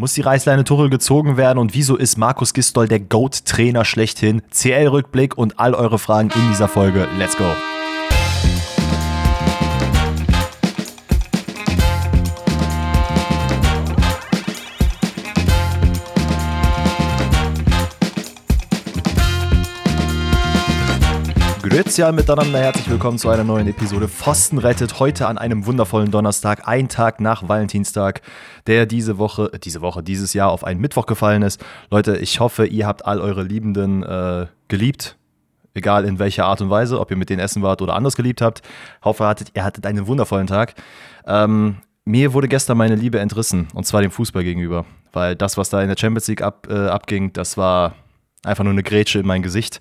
Muss die Reißleine Tuchel gezogen werden und wieso ist Markus Gistol der GOAT-Trainer schlechthin? CL-Rückblick und all eure Fragen in dieser Folge. Let's go! Grüezi miteinander, herzlich willkommen zu einer neuen Episode Pfosten rettet. Heute an einem wundervollen Donnerstag, ein Tag nach Valentinstag, der diese Woche, äh, diese Woche, dieses Jahr auf einen Mittwoch gefallen ist. Leute, ich hoffe, ihr habt all eure Liebenden äh, geliebt. Egal in welcher Art und Weise, ob ihr mit denen essen wart oder anders geliebt habt. Ich hoffe, hattet, ihr hattet einen wundervollen Tag. Ähm, mir wurde gestern meine Liebe entrissen, und zwar dem Fußball gegenüber. Weil das, was da in der Champions League ab, äh, abging, das war einfach nur eine Grätsche in mein Gesicht.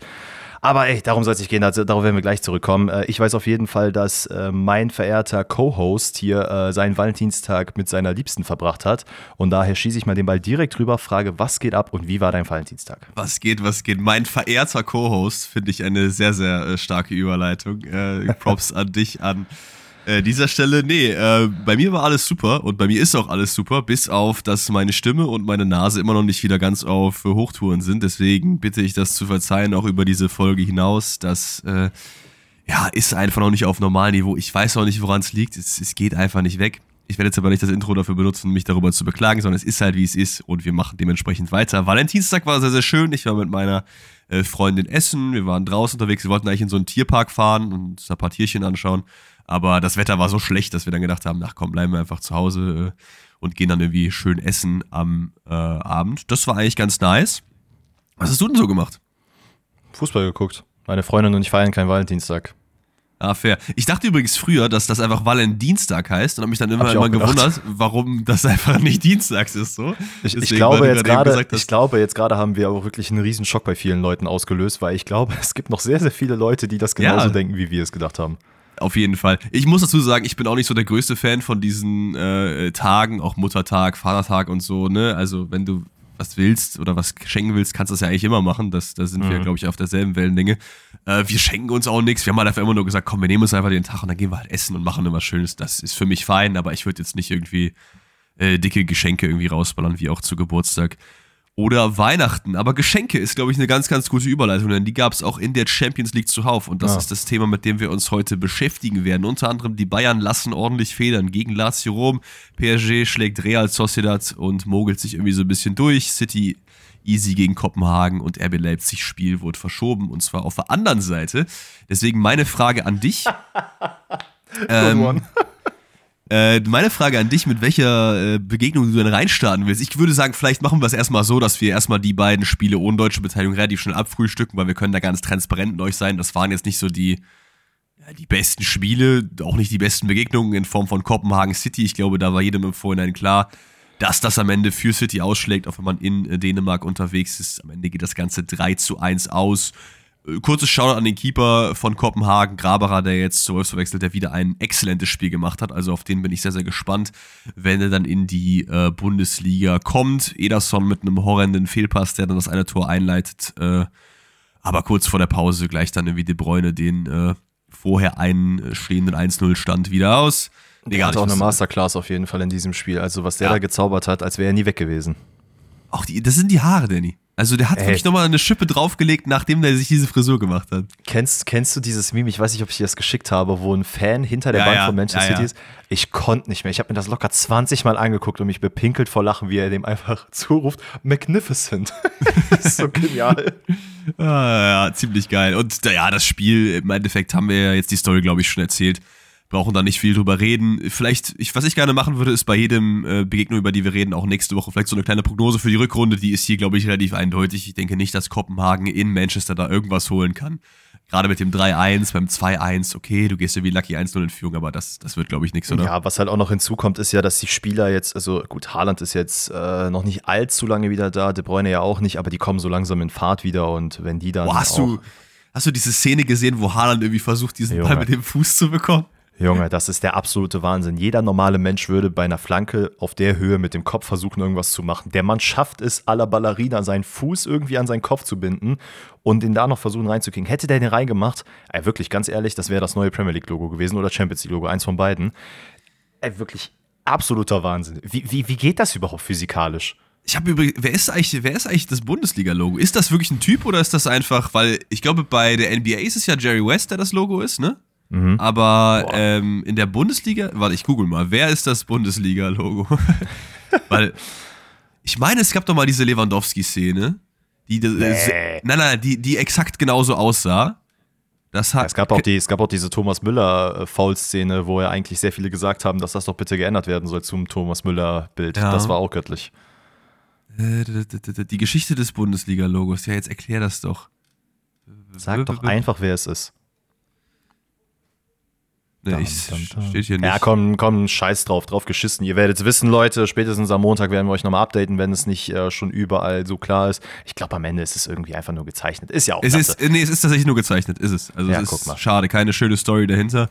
Aber ey, darum soll es nicht gehen, also, darauf werden wir gleich zurückkommen. Äh, ich weiß auf jeden Fall, dass äh, mein verehrter Co-Host hier äh, seinen Valentinstag mit seiner Liebsten verbracht hat. Und daher schieße ich mal den Ball direkt rüber, frage, was geht ab und wie war dein Valentinstag? Was geht, was geht? Mein verehrter Co-Host finde ich eine sehr, sehr äh, starke Überleitung. Äh, Props an dich, an äh, dieser Stelle, nee, äh, bei mir war alles super und bei mir ist auch alles super, bis auf, dass meine Stimme und meine Nase immer noch nicht wieder ganz auf Hochtouren sind. Deswegen bitte ich das zu verzeihen, auch über diese Folge hinaus. Das äh, ja, ist einfach noch nicht auf Normalniveau. Ich weiß auch nicht, woran es liegt. Es, geht einfach nicht weg. Ich werde jetzt aber nicht das Intro dafür benutzen, mich darüber zu beklagen, sondern es ist halt, wie es ist und wir machen dementsprechend weiter. Valentinstag war sehr, sehr schön. Ich war mit meiner äh, Freundin essen. Wir waren draußen unterwegs. Wir wollten eigentlich in so einen Tierpark fahren und uns ein paar Tierchen anschauen. Aber das Wetter war so schlecht, dass wir dann gedacht haben, ach komm, bleiben wir einfach zu Hause äh, und gehen dann irgendwie schön essen am äh, Abend. Das war eigentlich ganz nice. Was hast du denn so gemacht? Fußball geguckt. Meine Freundin und ich feiern keinen Valentinstag. Ah, fair. Ich dachte übrigens früher, dass das einfach Valentinstag heißt und habe mich dann immer, immer gewundert, warum das einfach nicht Dienstags ist. So. Ich, ich glaube, jetzt grade, ich glaube, jetzt gerade haben wir aber wirklich einen riesen Schock bei vielen Leuten ausgelöst, weil ich glaube, es gibt noch sehr, sehr viele Leute, die das genauso ja. denken, wie wir es gedacht haben. Auf jeden Fall. Ich muss dazu sagen, ich bin auch nicht so der größte Fan von diesen äh, Tagen, auch Muttertag, Vatertag und so, ne? Also, wenn du was willst oder was schenken willst, kannst du das ja eigentlich immer machen. Das, da sind mhm. wir, glaube ich, auf derselben Wellenlänge. Äh, wir schenken uns auch nichts. Wir haben halt einfach immer nur gesagt, komm, wir nehmen uns einfach den Tag und dann gehen wir halt essen und machen immer Schönes. Das ist für mich fein, aber ich würde jetzt nicht irgendwie äh, dicke Geschenke irgendwie rausballern, wie auch zu Geburtstag oder Weihnachten. Aber Geschenke ist, glaube ich, eine ganz, ganz gute Überleitung, denn die gab es auch in der Champions League zuhauf. Und das ja. ist das Thema, mit dem wir uns heute beschäftigen werden. Unter anderem die Bayern lassen ordentlich Federn gegen Lazio Rom. PSG schlägt Real Sociedad und mogelt sich irgendwie so ein bisschen durch. City easy gegen Kopenhagen und RB Leipzig Spiel wurde verschoben und zwar auf der anderen Seite. Deswegen meine Frage an dich. ähm, äh, meine Frage an dich, mit welcher äh, Begegnung du denn reinstarten willst. Ich würde sagen, vielleicht machen wir es erstmal so, dass wir erstmal die beiden Spiele ohne deutsche Beteiligung relativ schnell abfrühstücken, weil wir können da ganz transparent mit euch sein. Das waren jetzt nicht so die, ja, die besten Spiele, auch nicht die besten Begegnungen in Form von Kopenhagen City. Ich glaube, da war jedem im Vorhinein klar, dass das am Ende für City ausschlägt, auch wenn man in äh, Dänemark unterwegs ist. Am Ende geht das Ganze 3 zu 1 aus. Kurzes Shoutout an den Keeper von Kopenhagen, Graberer, der jetzt zu Wolfsburg wechselt, der wieder ein exzellentes Spiel gemacht hat. Also auf den bin ich sehr, sehr gespannt, wenn er dann in die äh, Bundesliga kommt. Ederson mit einem horrenden Fehlpass, der dann das eine Tor einleitet. Äh, aber kurz vor der Pause gleicht dann irgendwie De Bruyne den äh, vorher einstehenden 1-0-Stand wieder aus. Nee, der hat auch eine Masterclass auf jeden Fall in diesem Spiel. Also was der ja. da gezaubert hat, als wäre er nie weg gewesen. Auch die, das sind die Haare, Danny. Also der hat Ey. wirklich nochmal eine Schippe draufgelegt, nachdem der sich diese Frisur gemacht hat. Kennst, kennst du dieses Meme, ich weiß nicht, ob ich dir das geschickt habe, wo ein Fan hinter der ja, Bank ja. von Manchester ja, City ist? Ich konnte nicht mehr. Ich habe mir das locker 20 Mal angeguckt und mich bepinkelt vor Lachen, wie er dem einfach zuruft, Magnificent. das ist so genial. ah, ja, ziemlich geil. Und ja, das Spiel, im Endeffekt haben wir ja jetzt die Story, glaube ich, schon erzählt brauchen da nicht viel drüber reden. Vielleicht, ich, was ich gerne machen würde, ist bei jedem äh, Begegnung, über die wir reden, auch nächste Woche vielleicht so eine kleine Prognose für die Rückrunde. Die ist hier, glaube ich, relativ eindeutig. Ich denke nicht, dass Kopenhagen in Manchester da irgendwas holen kann. Gerade mit dem 3-1, beim 2-1, okay, du gehst ja wie Lucky 1-0 in Führung, aber das, das wird, glaube ich, nichts, oder? Ja, was halt auch noch hinzukommt, ist ja, dass die Spieler jetzt, also gut, Haaland ist jetzt äh, noch nicht allzu lange wieder da, De Bruyne ja auch nicht, aber die kommen so langsam in Fahrt wieder und wenn die dann. Boah, hast du, hast du diese Szene gesehen, wo Haaland irgendwie versucht, diesen Junge. Ball mit dem Fuß zu bekommen? Junge, das ist der absolute Wahnsinn. Jeder normale Mensch würde bei einer Flanke auf der Höhe mit dem Kopf versuchen, irgendwas zu machen. Der Mann schafft es, à la Ballerina seinen Fuß irgendwie an seinen Kopf zu binden und ihn da noch versuchen reinzukriegen. Hätte der den reingemacht, ey, wirklich, ganz ehrlich, das wäre das neue Premier League-Logo gewesen oder Champions League-Logo, eins von beiden. Ey, wirklich absoluter Wahnsinn. Wie, wie, wie geht das überhaupt physikalisch? Ich habe übrigens, wer ist eigentlich, wer ist eigentlich das Bundesliga-Logo? Ist das wirklich ein Typ oder ist das einfach, weil ich glaube, bei der NBA ist es ja Jerry West, der das Logo ist, ne? Mhm. Aber ähm, in der Bundesliga, warte, ich google mal, wer ist das Bundesliga-Logo? weil ich meine, es gab doch mal diese Lewandowski-Szene, die, nee. nein, nein, die, die exakt genauso aussah. Das hat, es, gab auch die, es gab auch diese Thomas Müller-Foul-Szene, wo ja eigentlich sehr viele gesagt haben, dass das doch bitte geändert werden soll zum Thomas Müller-Bild. Ja. Das war auch göttlich. Äh, die Geschichte des Bundesliga-Logos. Ja, jetzt erklär das doch. Sag doch einfach, wer es ist. Nee, ich, steht hier nicht. Ja, komm, komm, scheiß drauf, drauf geschissen. Ihr werdet es wissen, Leute. Spätestens am Montag werden wir euch nochmal updaten, wenn es nicht äh, schon überall so klar ist. Ich glaube, am Ende ist es irgendwie einfach nur gezeichnet. Ist ja auch es ist, Nee, es ist tatsächlich nur gezeichnet, ist es. Also, ja, es ist schade, keine schöne Story dahinter.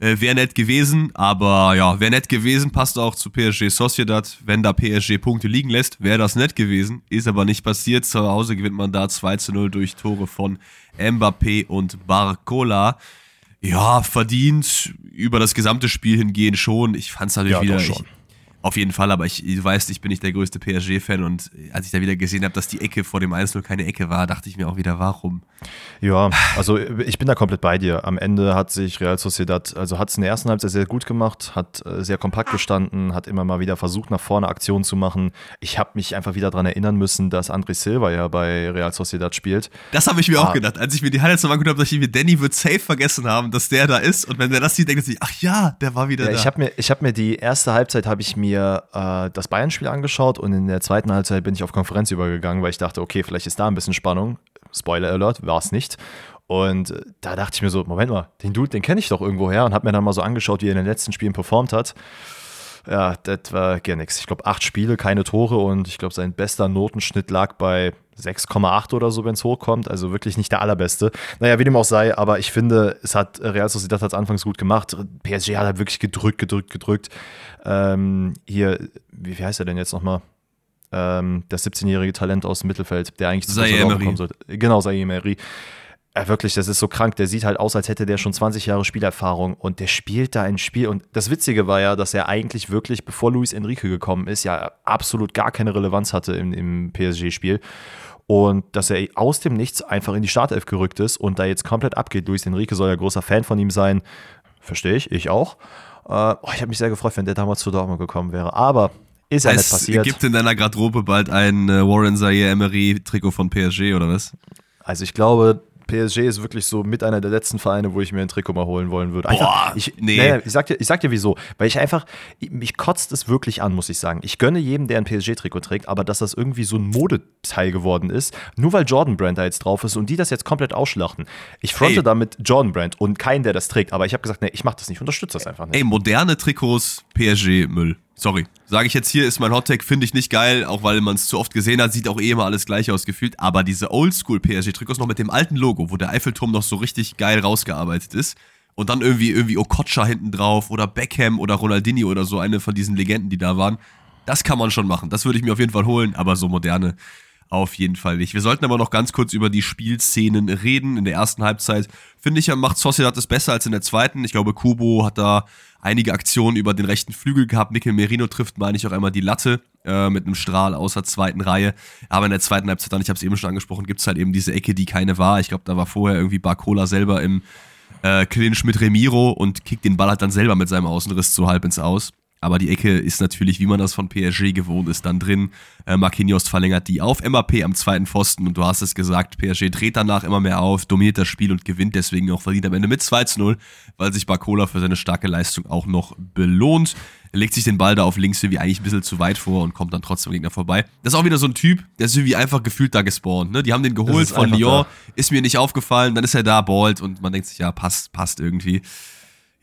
Äh, wäre nett gewesen, aber ja, wäre nett gewesen, passt auch zu PSG Sociedad. Wenn da PSG Punkte liegen lässt, wäre das nett gewesen. Ist aber nicht passiert. Zu Hause gewinnt man da 2 zu 0 durch Tore von Mbappé und Barcola. Ja, verdient über das gesamte Spiel hingehen schon. Ich fand es natürlich ja, wieder. Ich, auf jeden Fall, aber ich, du weißt, ich bin nicht der größte PSG-Fan und als ich da wieder gesehen habe, dass die Ecke vor dem 1 keine Ecke war, dachte ich mir auch wieder, warum? Ja, also ich bin da komplett bei dir. Am Ende hat sich Real Sociedad, also hat es in der ersten Halbzeit sehr gut gemacht, hat äh, sehr kompakt gestanden, hat immer mal wieder versucht, nach vorne Aktionen zu machen. Ich habe mich einfach wieder daran erinnern müssen, dass André Silva ja bei Real Sociedad spielt. Das habe ich mir ah. auch gedacht, als ich mir die Highlights nochmal angeguckt habe, dass ich mir, Danny wird safe vergessen haben, dass der da ist und wenn der das sieht, denkt er sich, ach ja, der war wieder ja, da. Ich habe mir, hab mir die erste Halbzeit, habe ich mir äh, das Bayern-Spiel angeschaut und in der zweiten Halbzeit bin ich auf Konferenz übergegangen, weil ich dachte, okay, vielleicht ist da ein bisschen Spannung. Spoiler Alert, war es nicht. Und da dachte ich mir so, Moment mal, den Dude, den kenne ich doch irgendwo her und habe mir dann mal so angeschaut, wie er in den letzten Spielen performt hat. Ja, das war gar nichts. Ich glaube, acht Spiele, keine Tore und ich glaube, sein bester Notenschnitt lag bei 6,8 oder so, wenn es hochkommt. Also wirklich nicht der allerbeste. Naja, wie dem auch sei, aber ich finde, es hat Real Sociedad hat es anfangs gut gemacht. PSG hat halt wirklich gedrückt, gedrückt, gedrückt. Ähm, hier, wie, wie heißt er denn jetzt nochmal? Ähm, das 17-jährige Talent aus dem Mittelfeld, der eigentlich zu kommen sollte. Genau, Saïd Emery. Ja, wirklich, das ist so krank. Der sieht halt aus, als hätte der schon 20 Jahre Spielerfahrung und der spielt da ein Spiel. Und das Witzige war ja, dass er eigentlich wirklich, bevor Luis Enrique gekommen ist, ja absolut gar keine Relevanz hatte im, im PSG-Spiel. Und dass er aus dem Nichts einfach in die Startelf gerückt ist und da jetzt komplett abgeht. Luis Enrique soll ja großer Fan von ihm sein. Verstehe ich, ich auch. Äh, oh, ich habe mich sehr gefreut, wenn der damals zu Dortmund gekommen wäre. Aber ist ja nicht passiert. Gibt in deiner Garderobe bald ein äh, Warren Zaire Emery Trikot von PSG oder was? Also ich glaube, PSG ist wirklich so mit einer der letzten Vereine, wo ich mir ein Trikot mal holen wollen würde. Einfach, Boah, ich, nee. nee. ich, sag dir, ich sag dir wieso. Weil ich einfach, mich kotzt es wirklich an, muss ich sagen. Ich gönne jedem, der ein PSG-Trikot trägt, aber dass das irgendwie so ein Modeteil geworden ist, nur weil Jordan Brand da jetzt drauf ist und die das jetzt komplett ausschlachten. Ich fronte hey. damit Jordan Brand und keinen, der das trägt, aber ich habe gesagt, nee, ich mach das nicht, unterstütze das einfach nicht. Ey, moderne Trikots, PSG-Müll. Sorry. Sage ich jetzt hier, ist mein Hottag, finde ich nicht geil, auch weil man es zu oft gesehen hat, sieht auch eh immer alles gleich aus gefühlt. Aber diese Oldschool-PSG-Trikots noch mit dem alten Logo, wo der Eiffelturm noch so richtig geil rausgearbeitet ist. Und dann irgendwie, irgendwie Okocha hinten drauf oder Beckham oder Ronaldinho oder so, eine von diesen Legenden, die da waren. Das kann man schon machen. Das würde ich mir auf jeden Fall holen, aber so moderne auf jeden Fall nicht. Wir sollten aber noch ganz kurz über die Spielszenen reden. In der ersten Halbzeit, finde ich, macht Sociedad es besser als in der zweiten. Ich glaube, Kubo hat da einige Aktionen über den rechten Flügel gehabt. Mikel Merino trifft, meine ich, auch einmal die Latte äh, mit einem Strahl aus der zweiten Reihe. Aber in der zweiten Halbzeit, dann, ich habe es eben schon angesprochen, gibt es halt eben diese Ecke, die keine war. Ich glaube, da war vorher irgendwie Barcola selber im äh, Clinch mit Remiro und kickt den Ball halt dann selber mit seinem Außenriss so halb ins Aus. Aber die Ecke ist natürlich, wie man das von PSG gewohnt ist, dann drin. Äh, Marquinhos verlängert die auf MAP am zweiten Pfosten und du hast es gesagt, PSG dreht danach immer mehr auf, dominiert das Spiel und gewinnt deswegen auch verdient am Ende mit 2 zu 0, weil sich Barcola für seine starke Leistung auch noch belohnt. Er legt sich den Ball da auf links irgendwie eigentlich ein bisschen zu weit vor und kommt dann trotzdem Gegner vorbei. Das ist auch wieder so ein Typ, der ist irgendwie einfach gefühlt da gespawnt. Ne? Die haben den geholt von Lyon, da. ist mir nicht aufgefallen, dann ist er da, ballt und man denkt sich, ja, passt, passt irgendwie.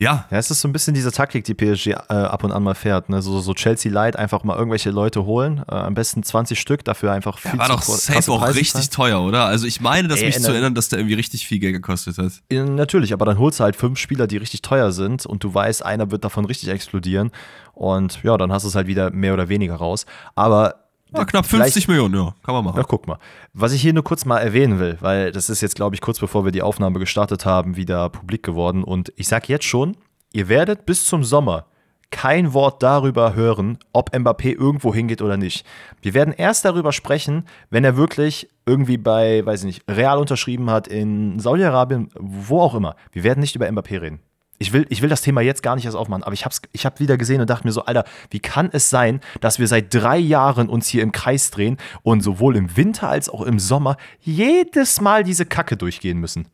Ja. Ja, es ist so ein bisschen diese Taktik, die PSG äh, ab und an mal fährt. Ne? So, so Chelsea Light, einfach mal irgendwelche Leute holen. Äh, am besten 20 Stück, dafür einfach viel ja, War doch safe auch Preise richtig zahlen. teuer, oder? Also ich meine, dass Ey, mich zu erinnern, dass der irgendwie richtig viel Geld gekostet hat. natürlich, aber dann holst du halt fünf Spieler, die richtig teuer sind und du weißt, einer wird davon richtig explodieren. Und ja, dann hast du es halt wieder mehr oder weniger raus. Aber ja, knapp 50 Millionen, ja, kann man machen. Ja, guck mal. Was ich hier nur kurz mal erwähnen will, weil das ist jetzt, glaube ich, kurz bevor wir die Aufnahme gestartet haben, wieder publik geworden. Und ich sage jetzt schon, ihr werdet bis zum Sommer kein Wort darüber hören, ob Mbappé irgendwo hingeht oder nicht. Wir werden erst darüber sprechen, wenn er wirklich irgendwie bei, weiß ich nicht, Real unterschrieben hat, in Saudi-Arabien, wo auch immer. Wir werden nicht über Mbappé reden. Ich will, ich will das Thema jetzt gar nicht erst aufmachen, aber ich habe ich hab wieder gesehen und dachte mir so, Alter, wie kann es sein, dass wir seit drei Jahren uns hier im Kreis drehen und sowohl im Winter als auch im Sommer jedes Mal diese Kacke durchgehen müssen?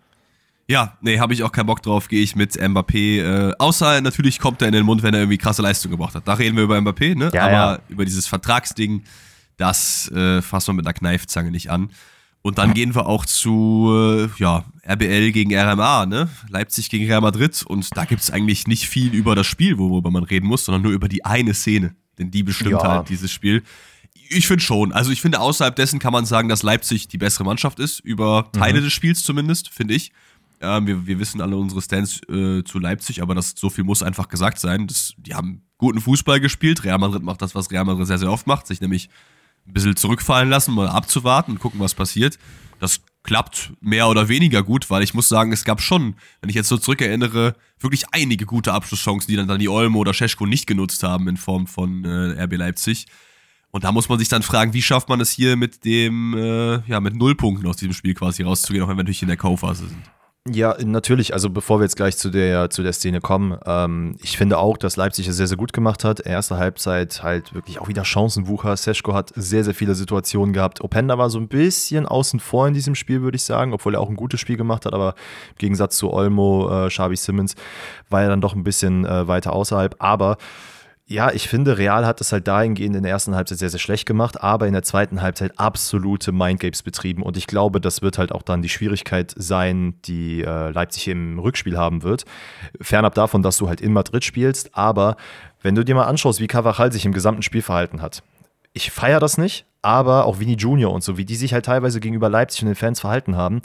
Ja, nee, habe ich auch keinen Bock drauf, gehe ich mit Mbappé. Äh, außer natürlich kommt er in den Mund, wenn er irgendwie krasse Leistung gebracht hat. Da reden wir über Mbappé, ne? Ja, Aber ja. über dieses Vertragsding, das äh, fassen wir mit einer Kneifzange nicht an. Und dann gehen wir auch zu äh, ja, RBL gegen RMA, ne? Leipzig gegen Real Madrid. Und da gibt's eigentlich nicht viel über das Spiel, worüber man reden muss, sondern nur über die eine Szene. Denn die bestimmt Ja. halt dieses Spiel. Ich finde schon. Also ich finde, außerhalb dessen kann man sagen, dass Leipzig die bessere Mannschaft ist, über Teile des Spiels zumindest, finde ich. Ähm, wir, wir wissen alle unsere Stands äh, zu Leipzig, aber das, so viel muss einfach gesagt sein. Das, die haben guten Fußball gespielt. Real Madrid macht das, was Real Madrid sehr, sehr oft macht, sich nämlich ein bisschen zurückfallen lassen, mal abzuwarten und gucken, was passiert. Das klappt mehr oder weniger gut, weil ich muss sagen, es gab schon, wenn ich jetzt so zurückerinnere, wirklich einige gute Abschlusschancen, die dann Dani Olmo oder Scheschko nicht genutzt haben in Form von äh, RB Leipzig. Und da muss man sich dann fragen, wie schafft man es hier mit dem, äh, ja, mit Nullpunkten aus diesem Spiel quasi rauszugehen, auch wenn wir natürlich in der Kaufphase sind. Ja, natürlich. Also bevor wir jetzt gleich zu der, zu der Szene kommen, ähm, ich finde auch, dass Leipzig es sehr, sehr gut gemacht hat. Erste Halbzeit halt wirklich auch wieder Chancenwucher. Seschko hat sehr, sehr viele Situationen gehabt. Openda war so ein bisschen außen vor in diesem Spiel, würde ich sagen, obwohl er auch ein gutes Spiel gemacht hat, aber im Gegensatz zu Olmo, äh, Xabi Simmons war er dann doch ein bisschen äh, weiter außerhalb. Aber ja, ich finde, Real hat es halt dahingehend in der ersten Halbzeit sehr, sehr schlecht gemacht, aber in der zweiten Halbzeit absolute Mindgames betrieben. Und ich glaube, das wird halt auch dann die Schwierigkeit sein, die äh, Leipzig im Rückspiel haben wird. Fernab davon, dass du halt in Madrid spielst, aber wenn du dir mal anschaust, wie Cavachal sich im gesamten Spiel verhalten hat. Ich feiere das nicht, aber auch Vini Junior und so, wie die sich halt teilweise gegenüber Leipzig und den Fans verhalten haben,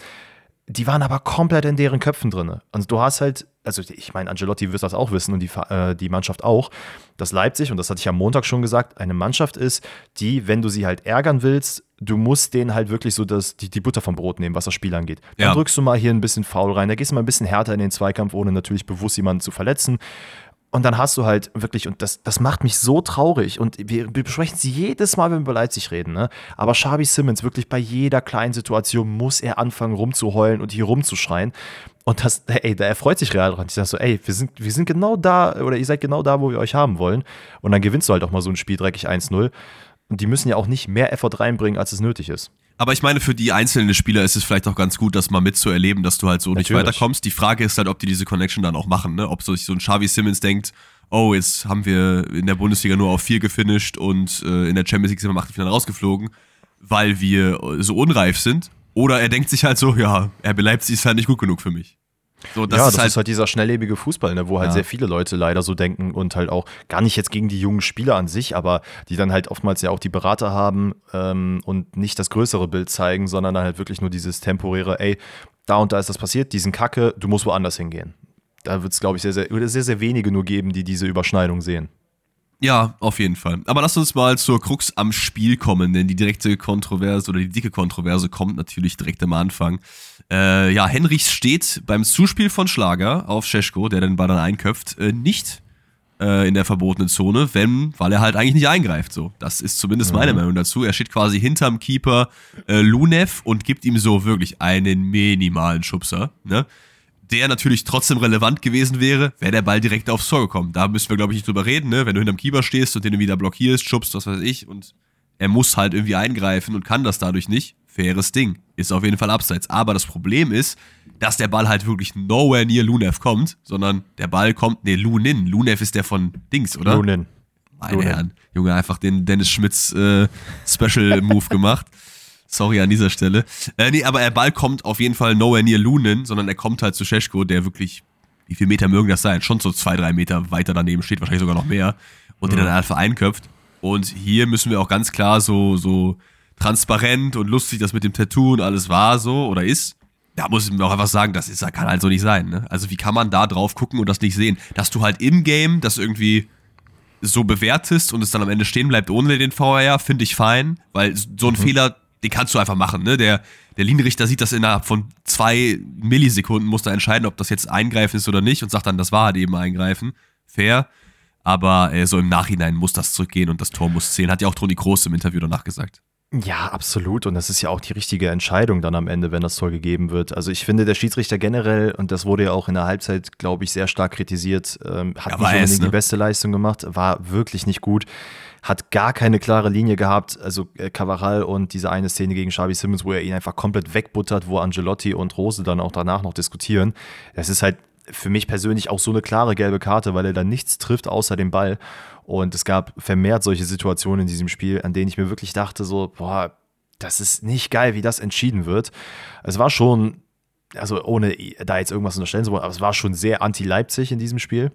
die waren aber komplett in deren Köpfen drin. Und du hast halt, also ich meine, Angelotti wird das auch wissen und die, äh, die Mannschaft auch, dass Leipzig, und das hatte ich am Montag schon gesagt, eine Mannschaft ist, die, wenn du sie halt ärgern willst, du musst denen halt wirklich so das, die, die Butter vom Brot nehmen, was das Spiel angeht. Dann Ja. drückst du mal hier ein bisschen faul rein, da gehst du mal ein bisschen härter in den Zweikampf, ohne natürlich bewusst jemanden zu verletzen. Und dann hast du halt wirklich, und das, das macht mich so traurig. Und wir, wir besprechen sie jedes Mal, wenn wir über Leipzig reden, ne? Aber Xabi Simmons, wirklich bei jeder kleinen Situation muss er anfangen rumzuheulen und hier rumzuschreien. Und das, ey, da erfreut sich Real dran. Ich sag so, ey, wir sind, wir sind genau da, oder ihr seid genau da, wo wir euch haben wollen. Und dann gewinnst du halt auch mal so ein Spiel dreckig 1-0. Und die müssen ja auch nicht mehr Effort reinbringen, als es nötig ist. Aber ich meine, für die einzelnen Spieler ist es vielleicht auch ganz gut, das mal mitzuerleben, dass du halt so nicht Natürlich. weiterkommst. Die Frage ist halt, ob die diese Connection dann auch machen, ne? Ob so sich so ein Xavi Simmons denkt, oh, jetzt haben wir in der Bundesliga nur auf vier gefinisht und äh, in der Champions League sind wir im Achtelfinale rausgeflogen, weil wir so unreif sind. Oder er denkt sich halt so, ja, RB Leipzig ist halt nicht gut genug für mich. So, das ja, ist das halt, ist halt dieser schnelllebige Fußball, ne, wo halt Ja. sehr viele Leute leider so denken und halt auch gar nicht jetzt gegen die jungen Spieler an sich, aber die dann halt oftmals ja auch die Berater haben ähm, und nicht das größere Bild zeigen, sondern dann halt wirklich nur dieses temporäre, ey, da und da ist das passiert, diesen Kacke, du musst woanders hingehen. Da wird es, glaube ich, sehr, sehr, sehr, sehr wenige nur geben, die diese Überschneidung sehen. Ja, auf jeden Fall. Aber lass uns mal zur Krux am Spiel kommen, denn die direkte Kontroverse oder die dicke Kontroverse kommt natürlich direkt am Anfang. Äh, ja, Henrichs steht beim Zuspiel von Schlager auf Scheschko, der den Ball dann einköpft, äh, nicht äh, in der verbotenen Zone, wenn, weil er halt eigentlich nicht eingreift. So, das ist zumindest meine Meinung dazu. Er steht quasi hinterm Keeper äh, Lunev und gibt ihm so wirklich einen minimalen Schubser. Ne? Der natürlich trotzdem relevant gewesen wäre, wäre der Ball direkt aufs Tor gekommen. Da müssen wir, glaube ich, nicht drüber reden, ne? Wenn du hinterm Keeper stehst und den du wieder blockierst, schubst, was weiß ich, und er muss halt irgendwie eingreifen und kann das dadurch nicht. Faires Ding. Ist auf jeden Fall abseits. Aber das Problem ist, dass der Ball halt wirklich nowhere near Lunev kommt, sondern der Ball kommt, nee, Lunin. Lunev ist der von Dings, oder? Lunin. Meine Lunin. Herren. Junge, einfach den Dennis Schmitz äh, Special Move gemacht. Sorry an dieser Stelle. Äh, nee, aber der Ball kommt auf jeden Fall nowhere near Lunen, sondern er kommt halt zu Scheschko, der wirklich, wie viele Meter mögen das sein? Schon so zwei, drei Meter weiter daneben steht, wahrscheinlich sogar noch mehr. Und den dann einfach einköpft. Und hier müssen wir auch ganz klar so, so transparent und lustig das mit dem Tattoo und alles war so oder ist. Da muss ich mir auch einfach sagen, das ist, das kann halt so nicht sein. Ne? Also wie kann man da drauf gucken und das nicht sehen? Dass du halt im Game das irgendwie so bewertest und es dann am Ende stehen bleibt ohne den VAR, finde ich fein, weil so ein Fehler, den kannst du einfach machen. Ne? Der, der Linienrichter sieht das innerhalb von zwei Millisekunden, muss da entscheiden, ob das jetzt eingreifen ist oder nicht und sagt dann, das war halt eben eingreifen. Fair. Aber äh, so im Nachhinein muss das zurückgehen und das Tor muss zählen. Hat ja auch Toni Kroos im Interview danach gesagt. Ja, absolut. Und das ist ja auch die richtige Entscheidung dann am Ende, wenn das Tor gegeben wird. Also ich finde, der Schiedsrichter generell, und das wurde ja auch in der Halbzeit, glaube ich, sehr stark kritisiert, ähm, hat ja, nicht unbedingt ne? die beste Leistung gemacht, war wirklich nicht gut, hat gar keine klare Linie gehabt. Also äh, Cavaral und diese eine Szene gegen Xavi Simmons, wo er ihn einfach komplett wegbuttert, wo Angelotti und Rose dann auch danach noch diskutieren. Das ist halt für mich persönlich auch so eine klare gelbe Karte, weil er da nichts trifft außer dem Ball. Und es gab vermehrt solche Situationen in diesem Spiel, an denen ich mir wirklich dachte, so, boah, das ist nicht geil, wie das entschieden wird. Es war schon, also ohne da jetzt irgendwas unterstellen zu wollen, aber es war schon sehr anti-Leipzig in diesem Spiel.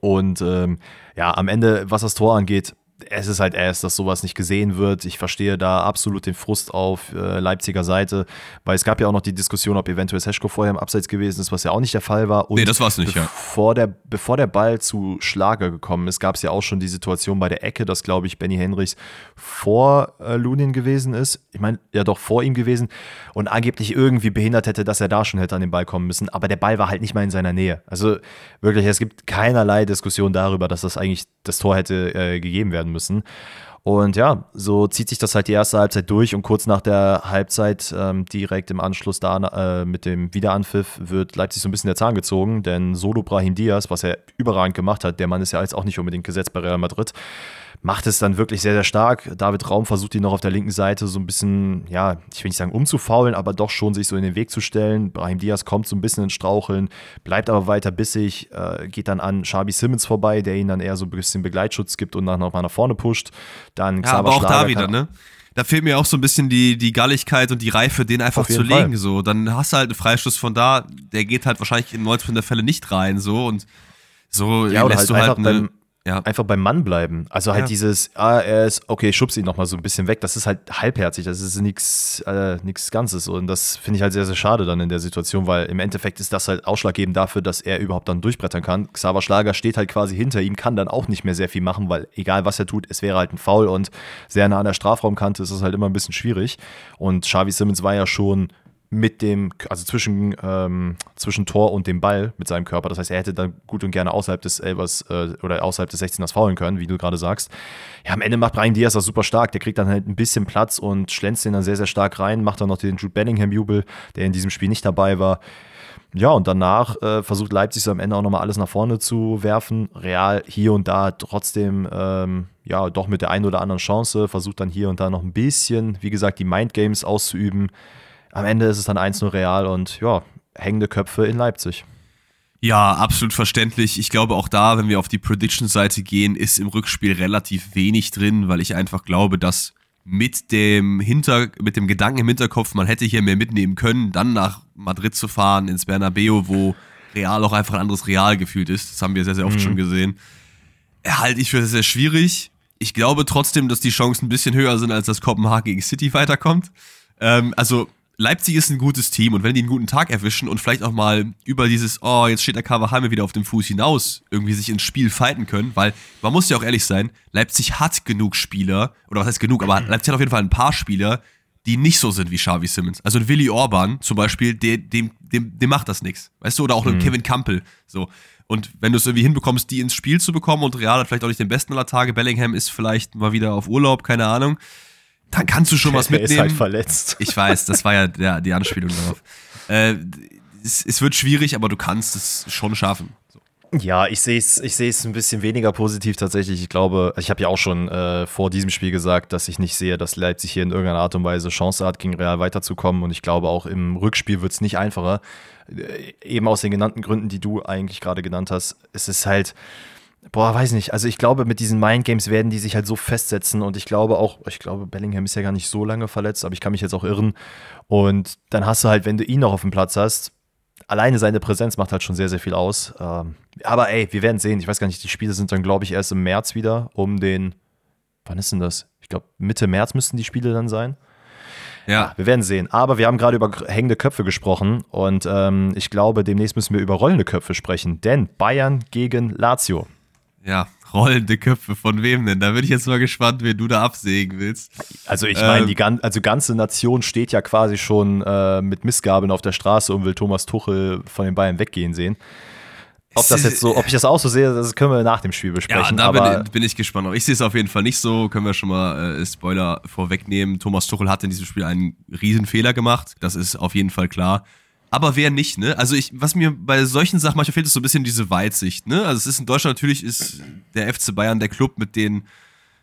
Und ähm, ja, am Ende, was das Tor angeht, es ist halt erst, dass sowas nicht gesehen wird. Ich verstehe da absolut den Frust auf äh, Leipziger Seite, weil es gab ja auch noch die Diskussion, ob eventuell Seschko vorher im Abseits gewesen ist, was ja auch nicht der Fall war. Und nee, das war es nicht, bevor ja. Der, bevor der Ball zu Schlager gekommen ist, gab es ja auch schon die Situation bei der Ecke, dass, glaube ich, Benny Henrichs vor äh, Lunin gewesen ist. Ich meine, ja doch vor ihm gewesen und angeblich irgendwie behindert hätte, dass er da schon hätte an den Ball kommen müssen. Aber der Ball war halt nicht mal in seiner Nähe. Also wirklich, es gibt keinerlei Diskussion darüber, dass das eigentlich das Tor hätte äh, gegeben werden müssen. Und ja, so zieht sich das halt die erste Halbzeit durch und kurz nach der Halbzeit, ähm, direkt im Anschluss da äh, mit dem Wiederanpfiff, wird Leipzig so ein bisschen der Zahn gezogen, denn Solo Brahim Diaz, was er überragend gemacht hat, der Mann ist ja jetzt auch nicht unbedingt gesetzt bei Real Madrid, macht es dann wirklich sehr, sehr stark. David Raum versucht ihn noch auf der linken Seite so ein bisschen, ja, ich will nicht sagen umzufaulen, aber doch schon sich so in den Weg zu stellen. Brahim Diaz kommt so ein bisschen ins Straucheln, bleibt aber weiter bissig, äh, geht dann an Schabi Simmons vorbei, der ihn dann eher so ein bisschen Begleitschutz gibt und dann nochmal nach vorne pusht. Dann ja, aber auch Schlager da wieder, ne? Da fehlt mir auch so ein bisschen die, die Galligkeit und die Reife, den einfach zu legen. Fall. So. Dann hast du halt einen Freistoß von da, der geht halt wahrscheinlich in 90% der Fälle nicht rein. So und so ja, lässt halt du halt eine, ja. einfach beim Mann bleiben. Also halt ja. dieses, ah, er ist, okay, ich schubse ihn nochmal so ein bisschen weg. Das ist halt halbherzig, das ist nichts äh, Ganzes. Und das finde ich halt sehr, sehr schade dann in der Situation, weil im Endeffekt ist das halt ausschlaggebend dafür, dass er überhaupt dann durchbrettern kann. Xaver Schlager steht halt quasi hinter ihm, kann dann auch nicht mehr sehr viel machen, weil egal was er tut, es wäre halt ein Foul und sehr nah an der Strafraumkante ist es halt immer ein bisschen schwierig. Und Xavi Simmons war ja schon mit dem, also zwischen, ähm, zwischen Tor und dem Ball mit seinem Körper. Das heißt, er hätte dann gut und gerne außerhalb des Elbers äh, oder außerhalb des 16ers faulen können, wie du gerade sagst. Ja, am Ende macht Brian Diaz das super stark. Der kriegt dann halt ein bisschen Platz und schlänzt den dann sehr, sehr stark rein, macht dann noch den Jude Bellingham-Jubel, der in diesem Spiel nicht dabei war. Ja, und danach äh, versucht Leipzig so am Ende auch nochmal alles nach vorne zu werfen. Real hier und da trotzdem, ähm, ja, doch mit der einen oder anderen Chance, versucht dann hier und da noch ein bisschen, wie gesagt, die Mindgames auszuüben. Am Ende ist es dann 1-0 Real und ja, hängende Köpfe in Leipzig. Ja, absolut verständlich. Ich glaube auch da, wenn wir auf die Prediction-Seite gehen, ist im Rückspiel relativ wenig drin, weil ich einfach glaube, dass mit dem Hinter, mit dem Gedanken im Hinterkopf, man hätte hier mehr mitnehmen können, dann nach Madrid zu fahren, ins Bernabeu, wo Real auch einfach ein anderes Real gefühlt ist. Das haben wir sehr, sehr oft mhm. schon gesehen. Halte ich für sehr, sehr schwierig. Ich glaube trotzdem, dass die Chancen ein bisschen höher sind, als dass Kopenhagen gegen City weiterkommt. Ähm, also Leipzig ist ein gutes Team und wenn die einen guten Tag erwischen und vielleicht auch mal über dieses, oh, jetzt steht der Kawahame wieder auf dem Fuß hinaus, irgendwie sich ins Spiel fighten können, weil man muss ja auch ehrlich sein, Leipzig hat genug Spieler, oder was heißt genug, aber Leipzig hat auf jeden Fall ein paar Spieler, die nicht so sind wie Xavi Simmons. Also ein Willy Orban zum Beispiel, dem, dem, dem, dem macht das nichts. Weißt du, oder auch ein mhm. Kevin Campbell. So. Und wenn du es irgendwie hinbekommst, die ins Spiel zu bekommen und Real hat vielleicht auch nicht den besten aller Tage, Bellingham ist vielleicht mal wieder auf Urlaub, keine Ahnung dann kannst du schon was mitnehmen. Er ist halt verletzt. Ich weiß, das war ja der, die Anspielung darauf. Äh, es, es, wird schwierig, aber du kannst es schon schaffen. So. Ja, ich sehe es ich ein bisschen weniger positiv tatsächlich. Ich glaube, ich habe ja auch schon äh, vor diesem Spiel gesagt, dass ich nicht sehe, dass Leipzig hier in irgendeiner Art und Weise Chance hat, gegen Real weiterzukommen. Und ich glaube, auch im Rückspiel wird es nicht einfacher. Äh, eben aus den genannten Gründen, die du eigentlich gerade genannt hast. Es ist halt Boah, weiß nicht. Also ich glaube, mit diesen Mindgames werden die sich halt so festsetzen und ich glaube auch, ich glaube, Bellingham ist ja gar nicht so lange verletzt, aber ich kann mich jetzt auch irren. Und dann hast du halt, wenn du ihn noch auf dem Platz hast, alleine seine Präsenz macht halt schon sehr, sehr viel aus. Ähm, aber ey, wir werden sehen. Ich weiß gar nicht, die Spiele sind dann, glaube ich, erst im März wieder um den, wann ist denn das? Ich glaube, Mitte März müssten die Spiele dann sein. Ja. Wir werden sehen. Aber wir haben gerade über hängende Köpfe gesprochen und ähm, ich glaube, demnächst müssen wir über rollende Köpfe sprechen, denn Bayern gegen Lazio. Ja, rollende Köpfe, von wem denn? Da bin ich jetzt mal gespannt, wen du da absägen willst. Also ich meine, ähm, die gan also ganze Nation steht ja quasi schon äh, mit Missgabeln auf der Straße und will Thomas Tuchel von den Bayern weggehen sehen. Ob, das jetzt so, ob ich das auch so sehe, das können wir nach dem Spiel besprechen. Ja, da bin, bin, ich gespannt. Ich sehe es auf jeden Fall nicht so. Können wir schon mal äh, Spoiler vorwegnehmen. Thomas Tuchel hat in diesem Spiel einen riesen Fehler gemacht. Das ist auf jeden Fall klar. Aber wer nicht, ne? Also ich, was mir bei solchen Sachen manchmal fehlt, ist so ein bisschen diese Weitsicht, ne? Also es ist in Deutschland natürlich ist der FC Bayern der Club mit den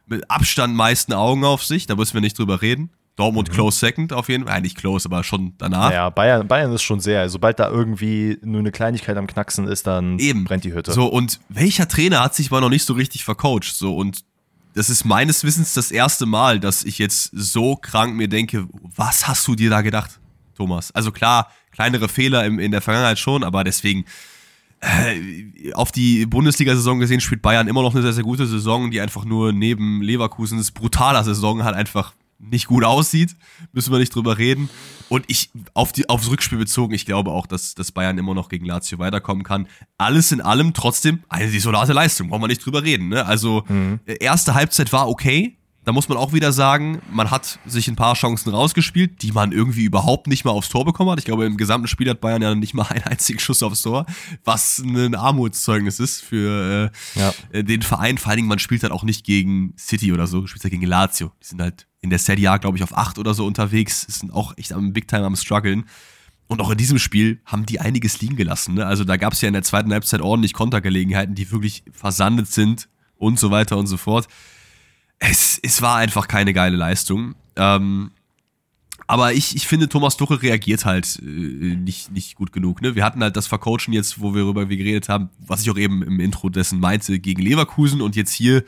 mit Abstand meisten Augen auf sich. Da müssen wir nicht drüber reden. Dortmund mhm. close second auf jeden Fall. Nicht close, aber schon danach. Ja, Bayern, Bayern ist schon sehr. Sobald da irgendwie nur eine Kleinigkeit am Knacksen ist, dann Eben. brennt die Hütte. So, und welcher Trainer hat sich mal noch nicht so richtig vercoacht? So, und das ist meines Wissens das erste Mal, dass ich jetzt so krank mir denke, was hast du dir da gedacht, Thomas? Also klar, kleinere Fehler im, in der Vergangenheit schon, aber deswegen äh, auf die Bundesliga-Saison gesehen spielt Bayern immer noch eine sehr, sehr gute Saison, die einfach nur neben Leverkusens brutaler Saison halt einfach nicht gut aussieht, müssen wir nicht drüber reden. Und ich, auf die, aufs Rückspiel bezogen, ich glaube auch, dass, dass Bayern immer noch gegen Lazio weiterkommen kann. Alles in allem trotzdem eine desolate Leistung, brauchen wir nicht drüber reden. Ne? Also, mhm. erste Halbzeit war okay. Da muss man auch wieder sagen, man hat sich ein paar Chancen rausgespielt, die man irgendwie überhaupt nicht mal aufs Tor bekommen hat. Ich glaube, im gesamten Spiel hat Bayern ja nicht mal einen einzigen Schuss aufs Tor, was ein Armutszeugnis ist für äh, ja. Äh, den Verein. Vor allen Dingen, man spielt halt auch nicht gegen City oder so, spielt halt gegen Lazio. Die sind halt in der Serie A, glaube ich, auf 8 oder so unterwegs, sind auch echt am Big Time am struggeln. Und auch in diesem Spiel haben die einiges liegen gelassen. Ne? Also da gab es ja in der zweiten Halbzeit ordentlich Kontergelegenheiten, die wirklich versandet sind und so weiter und so fort. Es, es war einfach keine geile Leistung. Ähm, aber ich, ich finde, Thomas Tuchel reagiert halt äh, nicht, nicht gut genug. Ne? Wir hatten halt das Vercoachen jetzt, wo wir darüber geredet haben, was ich auch eben im Intro dessen meinte, gegen Leverkusen und jetzt hier.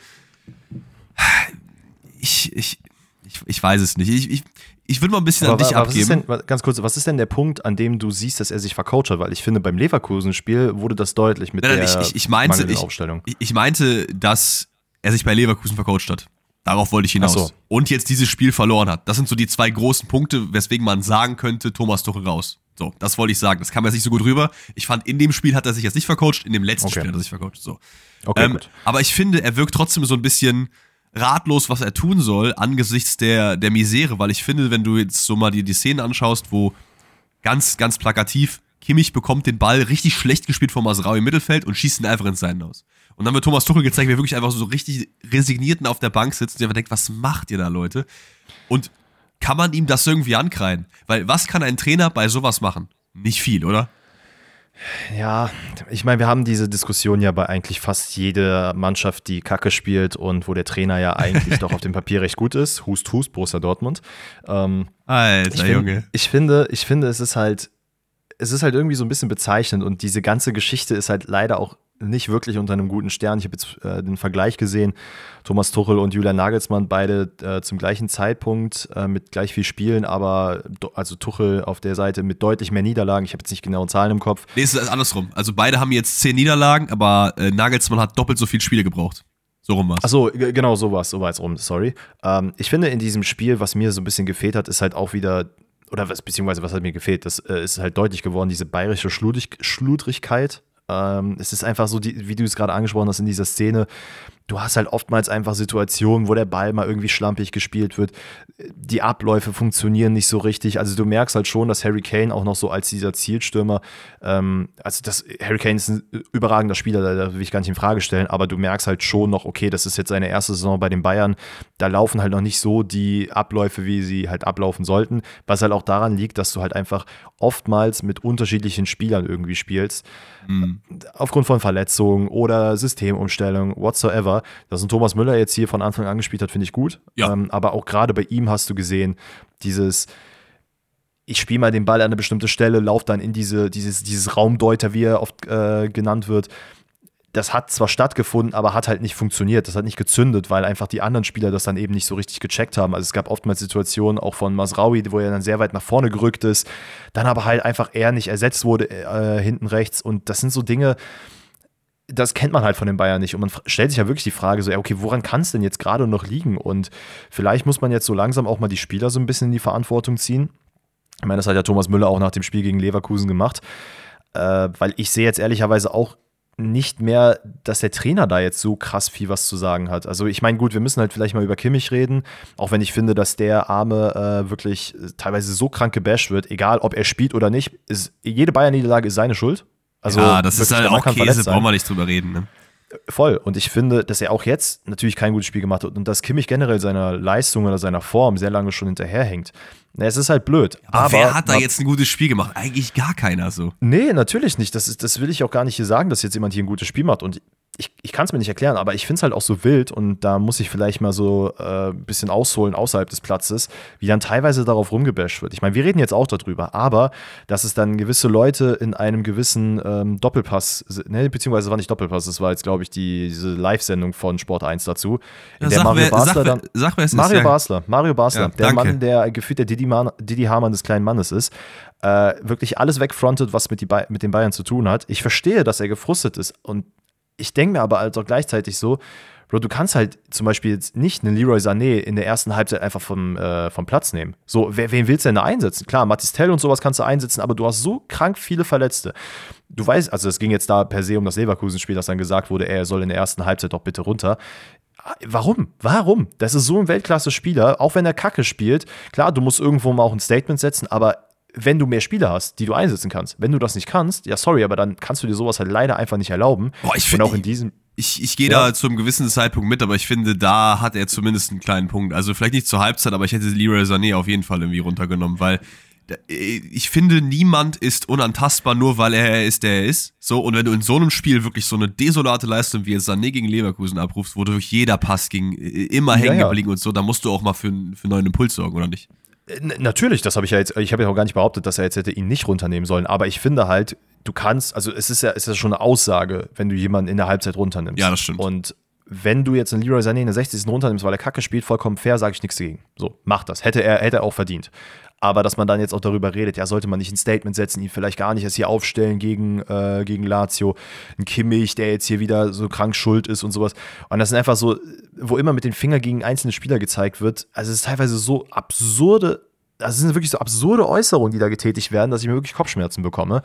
Ich, ich, ich, ich weiß es nicht. Ich, ich, ich würde mal ein bisschen aber, an dich abgeben. Denn, ganz kurz, was ist denn der Punkt, an dem du siehst, dass er sich vercoacht hat? Weil ich finde, beim Leverkusen-Spiel wurde das deutlich mit nein, nein, der ich, ich, meinte, ich, Aufstellung. Ich, meinte, dass er sich bei Leverkusen vercoacht hat. Darauf wollte ich hinaus. So. Und jetzt dieses Spiel verloren hat. Das sind so die zwei großen Punkte, weswegen man sagen könnte, Thomas Tuchel raus. So, das wollte ich sagen. Das kam jetzt nicht so gut rüber. Ich fand, in dem Spiel hat er sich jetzt nicht vercoacht, in dem letzten okay. Spiel hat er sich vercoacht. So. Okay, ähm, aber ich finde, er wirkt trotzdem so ein bisschen ratlos, was er tun soll, angesichts der, der Misere, weil ich finde, wenn du jetzt so mal die, die Szenen anschaust, wo ganz, ganz plakativ Kimmich bekommt den Ball richtig schlecht gespielt vom Masrau im Mittelfeld und schießt ihn einfach ins Seinen aus. Und dann wird Thomas Tuchel gezeigt, wie er wirklich einfach so richtig resignierten auf der Bank sitzt und einfach denkt, was macht ihr da, Leute? Und kann man ihm das irgendwie ankreiden? Weil was kann ein Trainer bei sowas machen? Nicht viel, oder? Ja, ich meine, wir haben diese Diskussion ja bei eigentlich fast jeder Mannschaft, die Kacke spielt und wo der Trainer ja eigentlich doch auf dem Papier recht gut ist. Hust, Hust, Borussia Dortmund. Ähm, Alter, ich find, Junge. Ich finde, ich finde, es ist halt, es ist halt irgendwie so ein bisschen bezeichnend und diese ganze Geschichte ist halt leider auch nicht wirklich unter einem guten Stern. Ich habe jetzt äh, den Vergleich gesehen. Thomas Tuchel und Julian Nagelsmann beide äh, zum gleichen Zeitpunkt äh, mit gleich viel Spielen, aber also Tuchel auf der Seite mit deutlich mehr Niederlagen. Ich habe jetzt nicht genaue Zahlen im Kopf. Nee, es ist andersrum. Also beide haben jetzt zehn Niederlagen, aber äh, Nagelsmann hat doppelt so viele Spiele gebraucht. So rum war's. Achso, genau so war's, so war's rum, sorry. Ähm, ich finde in diesem Spiel, was mir so ein bisschen gefehlt hat, ist halt auch wieder oder was, beziehungsweise was hat mir gefehlt, das äh, ist halt deutlich geworden, diese bayerische Schludrig Schludrigkeit, ähm, es ist einfach so, die, wie du es gerade angesprochen hast in dieser Szene, du hast halt oftmals einfach Situationen, wo der Ball mal irgendwie schlampig gespielt wird. Die Abläufe funktionieren nicht so richtig. Also du merkst halt schon, dass Harry Kane auch noch so als dieser Zielstürmer, ähm, also das, Harry Kane ist ein überragender Spieler, da, da will ich gar nicht in Frage stellen, aber du merkst halt schon noch, okay, das ist jetzt seine erste Saison bei den Bayern. Da laufen halt noch nicht so die Abläufe, wie sie halt ablaufen sollten, was halt auch daran liegt, dass du halt einfach oftmals mit unterschiedlichen Spielern irgendwie spielst. Mhm. Aufgrund von Verletzungen oder Systemumstellung, whatsoever. Dass ein Thomas Müller jetzt hier von Anfang an gespielt hat, finde ich gut. Ja. Ähm, aber auch gerade bei ihm hast du gesehen, dieses ich spiele mal den Ball an eine bestimmte Stelle, laufe dann in diese, dieses, dieses Raumdeuter, wie er oft äh, genannt wird, das hat zwar stattgefunden, aber hat halt nicht funktioniert. Das hat nicht gezündet, weil einfach die anderen Spieler das dann eben nicht so richtig gecheckt haben. Also es gab oftmals Situationen auch von Masraui, wo er dann sehr weit nach vorne gerückt ist, dann aber halt einfach er nicht ersetzt wurde äh, hinten rechts. Und das sind so Dinge, das kennt man halt von den Bayern nicht. Und man stellt sich ja wirklich die Frage so, okay, woran kann es denn jetzt gerade noch liegen? Und vielleicht muss man jetzt so langsam auch mal die Spieler so ein bisschen in die Verantwortung ziehen. Ich meine, das hat ja Thomas Müller auch nach dem Spiel gegen Leverkusen gemacht. Äh, weil ich sehe jetzt ehrlicherweise auch nicht mehr, dass der Trainer da jetzt so krass viel was zu sagen hat. Also ich meine, gut, wir müssen halt vielleicht mal über Kimmich reden, auch wenn ich finde, dass der Arme äh, wirklich teilweise so krank gebasht wird, egal ob er spielt oder nicht, ist, jede Bayern-Niederlage ist seine Schuld. Also ja, das ist halt auch Käse, brauchen wir nicht drüber reden. Ne? Voll. Und ich finde, dass er auch jetzt natürlich kein gutes Spiel gemacht hat und dass Kimmich generell seiner Leistung oder seiner Form sehr lange schon hinterherhängt. Es ist halt blöd. Aber, wer hat da jetzt ein gutes Spiel gemacht? Eigentlich gar keiner so. Nee, natürlich nicht. Das, ist, das will ich auch gar nicht hier sagen, dass jetzt jemand hier ein gutes Spiel macht. Und ich, ich kann es mir nicht erklären, aber ich finde es halt auch so wild und da muss ich vielleicht mal so äh, ein bisschen ausholen außerhalb des Platzes, wie dann teilweise darauf rumgebasht wird. Ich meine, wir reden jetzt auch darüber, aber dass es dann gewisse Leute in einem gewissen ähm, Doppelpass, ne, beziehungsweise es war nicht Doppelpass, das war jetzt, glaube ich, die, diese Live-Sendung von Sport 1 dazu, in Ja, der Mario wer, Basler sag, dann. sag, wer es Mario ist. Basler, Mario Basler, Ja, der. Mann, der gefühlt der Didi, Man, Didi Hamann des kleinen Mannes ist, äh, wirklich alles wegfrontet, was mit, die mit den Bayern zu tun hat. Ich verstehe, dass er gefrustet ist und ich denke mir aber halt auch gleichzeitig so, Bro, du kannst halt zum Beispiel jetzt nicht einen Leroy Sané in der ersten Halbzeit einfach vom, äh, vom Platz nehmen. So, wer, wen willst du denn da einsetzen? Klar, Matistel und sowas kannst du einsetzen, aber du hast so krank viele Verletzte. Du weißt, also es ging jetzt da per se um das Leverkusen-Spiel, dass dann gesagt wurde, er soll in der ersten Halbzeit doch bitte runter. Warum? Warum? Das ist so ein Weltklasse-Spieler, auch wenn er Kacke spielt. Klar, du musst irgendwo mal auch ein Statement setzen, aber wenn du mehr Spieler hast, die du einsetzen kannst, wenn du das nicht kannst, ja, sorry, aber dann kannst du dir sowas halt leider einfach nicht erlauben. Boah, ich Und find- auch in diesem. Ich, ich gehe Ja. da zu einem gewissen Zeitpunkt mit, aber ich finde, da hat er zumindest einen kleinen Punkt. Also vielleicht nicht zur Halbzeit, aber ich hätte Leroy Sané auf jeden Fall irgendwie runtergenommen, weil äh, ich finde, niemand ist unantastbar, nur weil er ist, der er ist. So, und wenn du in so einem Spiel wirklich so eine desolate Leistung wie jetzt Sané gegen Leverkusen abrufst, wo durch jeder Pass ging, äh, immer Ja, hängen ja. geblieben und so, dann musst du auch mal für, für einen neuen Impuls sorgen, oder nicht? Natürlich, das habe ich ja jetzt, ich habe ja auch gar nicht behauptet, dass er jetzt hätte ihn nicht runternehmen sollen, aber ich finde halt, du kannst, also es ist ja, es ist ja schon eine Aussage, wenn du jemanden in der Halbzeit runternimmst. Ja, das stimmt. Und wenn du jetzt einen Leroy Sané in der 60. runternimmst, weil er Kacke spielt, vollkommen fair, sage ich nichts dagegen. So, mach das. Hätte er, hätte er auch verdient. Aber dass man dann jetzt auch darüber redet, ja, sollte man nicht ein Statement setzen, ihn vielleicht gar nicht erst hier aufstellen gegen, äh, gegen Lazio. Ein Kimmich, der jetzt hier wieder so krank schuld ist und sowas. Und das sind einfach so, wo immer mit dem Finger gegen einzelne Spieler gezeigt wird. Also es ist teilweise so absurde, also es sind wirklich so absurde Äußerungen, die da getätigt werden, dass ich mir wirklich Kopfschmerzen bekomme.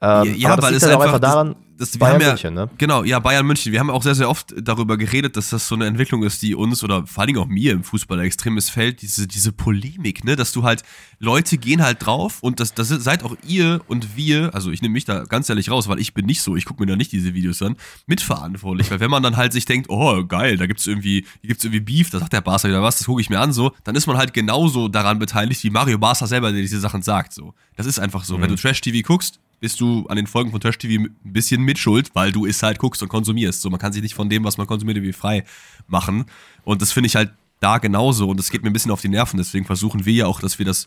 Ähm, Ja, aber das weil es halt auch einfach- einfach daran, das, wir Bayern ja, München, ne? Genau, ja, Bayern München. Wir haben auch sehr, sehr oft darüber geredet, dass das so eine Entwicklung ist, die uns oder vor allen Dingen auch mir im Fußball extrem missfällt, diese, diese Polemik, ne, dass du halt, Leute gehen halt drauf und das, das seid auch ihr und wir, also ich nehme mich da ganz ehrlich raus, weil ich bin nicht so, ich gucke mir da nicht diese Videos an, mitverantwortlich, weil wenn man dann halt sich denkt, oh geil, da gibt's irgendwie, hier gibt's irgendwie Beef, da sagt der Barca wieder was, das gucke ich mir an, so, dann ist man halt genauso daran beteiligt, wie Mario Barca selber, der diese Sachen sagt, so. Das ist einfach so. Wenn du Trash-TV guckst, bist du an den Folgen von Trash TV ein bisschen mitschuld, weil du es halt guckst und konsumierst. So, man kann sich nicht von dem, was man konsumiert, irgendwie frei machen. Und das finde ich halt da genauso und das geht mir ein bisschen auf die Nerven. Deswegen versuchen wir ja auch, dass wir das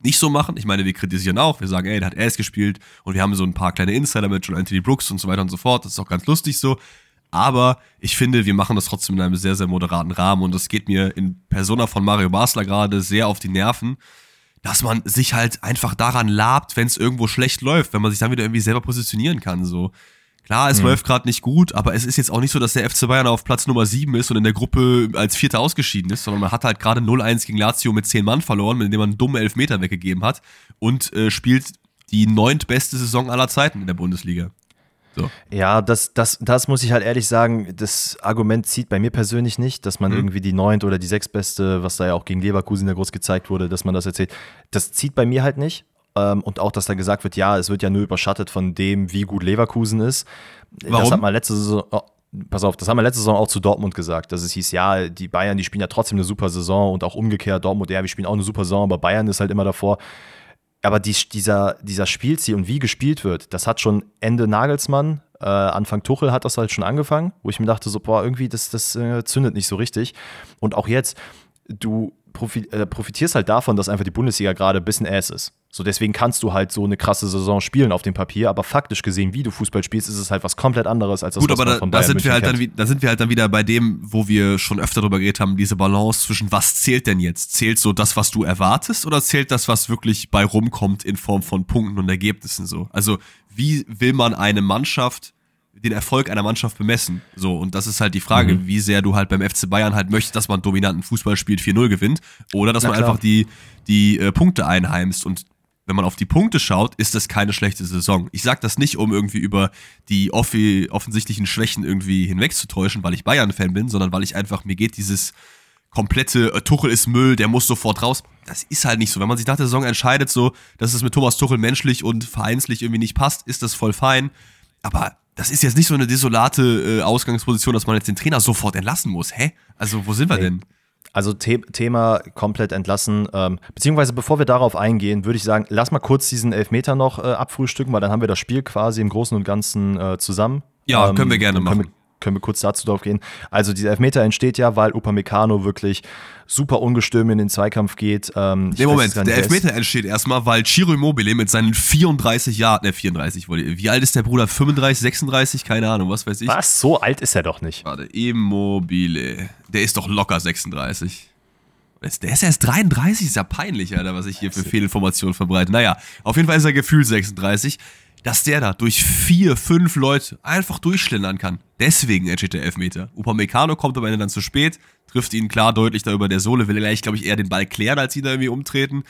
nicht so machen. Ich meine, wir kritisieren auch. Wir sagen, ey, da hat er es gespielt und wir haben so ein paar kleine Insider mit John Anthony Brooks und so weiter und so fort. Das ist auch ganz lustig so. Aber ich finde, wir machen das trotzdem in einem sehr, sehr moderaten Rahmen und das geht mir in Persona von Mario Basler gerade sehr auf die Nerven dass man sich halt einfach daran labt, wenn es irgendwo schlecht läuft, wenn man sich dann wieder irgendwie selber positionieren kann. So. Klar, es läuft gerade nicht gut, aber es ist jetzt auch nicht so, dass der FC Bayern auf Platz Nummer 7 ist und in der Gruppe als Vierter ausgeschieden ist, sondern man hat halt gerade 0-1 gegen Lazio mit 10 Mann verloren, mit dem man einen dummen Elfmeter weggegeben hat und äh, spielt die neuntbeste Saison aller Zeiten in der Bundesliga. So. Ja, das, das, das muss ich halt ehrlich sagen, das Argument zieht bei mir persönlich nicht, dass man Mhm. irgendwie die neunt oder die sechstbeste, was da ja auch gegen Leverkusen ja groß gezeigt wurde, dass man das erzählt. Das zieht bei mir halt nicht. Ähm, und auch, dass da gesagt wird, ja, es wird ja nur überschattet von dem, wie gut Leverkusen ist. Das Warum? hat man letzte Saison. Oh, Pass auf, das haben wir letzte Saison auch zu Dortmund gesagt, dass es hieß, ja, die Bayern, die spielen ja trotzdem eine super Saison und auch umgekehrt Dortmund, ja, wir spielen auch eine super Saison, aber Bayern ist halt immer davor. Aber die, dieser, dieser Spielziel und wie gespielt wird, das hat schon Ende Nagelsmann, äh, Anfang Tuchel hat das halt schon angefangen, wo ich mir dachte, so, boah, irgendwie, das, das äh, zündet nicht so richtig. Und auch jetzt, du profi äh, profitierst halt davon, dass einfach die Bundesliga gerade ein bisschen ass ist. So, deswegen kannst du halt so eine krasse Saison spielen auf dem Papier, aber faktisch gesehen, wie du Fußball spielst, ist es halt was komplett anderes als das, Gut, was aber man da, von da, Bayern sind München wir halt dann, kennt. wie- da sind wir halt dann wieder bei dem, wo wir schon öfter drüber geredet haben, diese Balance zwischen was zählt denn jetzt? Zählt so das, was du erwartest oder zählt das, was wirklich bei rumkommt in Form von Punkten und Ergebnissen so? Also, wie will man eine Mannschaft, den Erfolg einer Mannschaft bemessen? So, und das ist halt die Frage, Mhm. wie sehr du halt beim FC Bayern halt möchtest, dass man dominanten Fußball spielt, 4-0 gewinnt oder dass Na man klar. einfach die, die äh, Punkte einheimst und wenn man auf die Punkte schaut, ist das keine schlechte Saison. Ich sage das nicht, um irgendwie über die offi offensichtlichen Schwächen irgendwie hinwegzutäuschen, weil ich Bayern-Fan bin, sondern weil ich einfach, mir geht dieses komplette äh, Tuchel ist Müll, der muss sofort raus. Das ist halt nicht so. Wenn man sich nach der Saison entscheidet, so, dass es mit Thomas Tuchel menschlich und vereinslich irgendwie nicht passt, ist das voll fein. Aber das ist jetzt nicht so eine desolate äh, Ausgangsposition, dass man jetzt den Trainer sofort entlassen muss. Hä? Also, wo sind wir denn? Also The Thema komplett entlassen. Ähm, beziehungsweise bevor wir darauf eingehen, würde ich sagen, lass mal kurz diesen Elfmeter noch äh, abfrühstücken, weil dann haben wir das Spiel quasi im Großen und Ganzen äh, zusammen. Ja, ähm, können wir gerne machen können wir kurz dazu drauf gehen. Also dieser Elfmeter entsteht ja, weil Upamecano wirklich super ungestüm in den Zweikampf geht. Ähm, nee, Moment, der Elfmeter entsteht erstmal, weil Ciro Immobile mit seinen 34 Jahren, ne 34, wie alt ist der Bruder? 35, 36? Keine Ahnung, was weiß ich. Was? So alt ist er doch nicht. Warte, Immobile. Der ist doch locker 36. Der ist erst 33, ist ja peinlich, Alter, was ich hier für Fehlinformationen verbreite. Naja, auf jeden Fall ist er gefühlt 36 dass der da durch vier, fünf Leute einfach durchschlendern kann. Deswegen entsteht der Elfmeter. Upamecano kommt am Ende dann zu spät, trifft ihn klar deutlich da über der Sohle, will er gleich, glaube ich, eher den Ball klären, als ihn da irgendwie umtreten.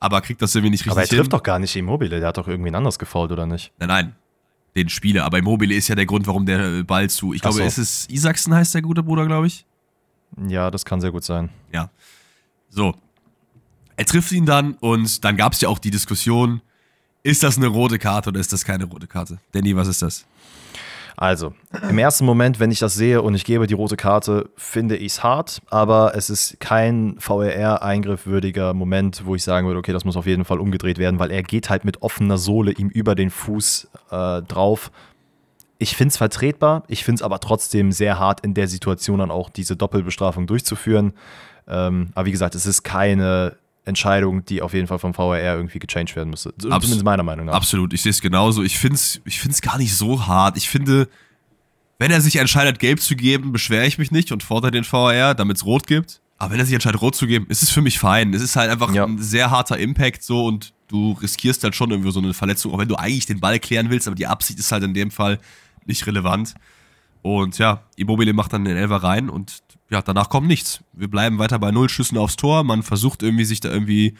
Aber kriegt das irgendwie nicht richtig hin. Aber er trifft hin. doch gar nicht Immobile, der hat doch irgendwie anders gefault, oder nicht? Nein, nein, den Spieler. Aber Immobile ist ja der Grund, warum der Ball zu. Ich glaube, so. ist es Isaksen heißt der gute Bruder, glaube ich. Ja, das kann sehr gut sein. Ja. So. Er trifft ihn dann und dann gab es ja auch die Diskussion, ist das eine rote Karte oder ist das keine rote Karte? Danny, was ist das? Also, im ersten Moment, wenn ich das sehe und ich gebe die rote Karte, finde ich es hart, aber es ist kein VRR-Eingriff würdiger Moment, wo ich sagen würde, okay, das muss auf jeden Fall umgedreht werden, weil er geht halt mit offener Sohle ihm über den Fuß äh, drauf. Ich finde es vertretbar, ich finde es aber trotzdem sehr hart, in der Situation dann auch diese Doppelbestrafung durchzuführen. Ähm, aber wie gesagt, es ist keine Entscheidung, die auf jeden Fall vom VRR irgendwie gechanged werden müsste. Abs Zumindest meiner Meinung nach. Absolut, ich sehe es genauso. Ich finde es ich find's gar nicht so hart. Ich finde, wenn er sich entscheidet, gelb zu geben, beschwere ich mich nicht und fordere den VRR, damit es rot gibt. Aber wenn er sich entscheidet, rot zu geben, ist es für mich fein. Es ist halt einfach ja. ein sehr harter Impact so und du riskierst halt schon irgendwie so eine Verletzung, auch wenn du eigentlich den Ball klären willst, aber die Absicht ist halt in dem Fall nicht relevant. Und ja, Immobile macht dann den Elfer rein und ja, danach kommt nichts. Wir bleiben weiter bei null Schüssen aufs Tor. Man versucht irgendwie sich da irgendwie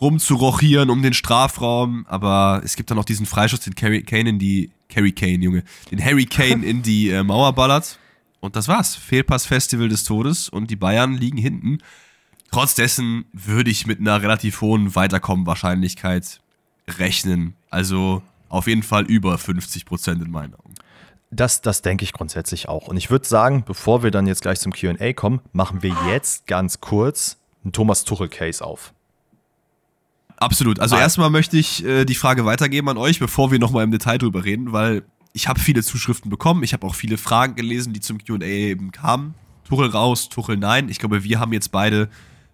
rumzurochieren um den Strafraum, aber es gibt dann noch diesen Freischuss, den Carry Kane in die Carry Kane, Junge, den Harry Kane in die äh, Mauer ballert. Und das war's. Fehlpass-Festival des Todes und die Bayern liegen hinten. Trotz dessen würde ich mit einer relativ hohen Weiterkommen-Wahrscheinlichkeit rechnen. Also auf jeden Fall über 50 Prozent in meinen Augen. Das, das denke ich grundsätzlich auch. Und ich würde sagen, bevor wir dann jetzt gleich zum QA kommen, machen wir jetzt ganz kurz einen Thomas Tuchel-Case auf. Absolut. Also ah. erstmal möchte ich äh, die Frage weitergeben an euch, bevor wir nochmal im Detail drüber reden, weil ich habe viele Zuschriften bekommen. Ich habe auch viele Fragen gelesen, die zum QA eben kamen. Tuchel raus, Tuchel nein. Ich glaube, wir haben jetzt beide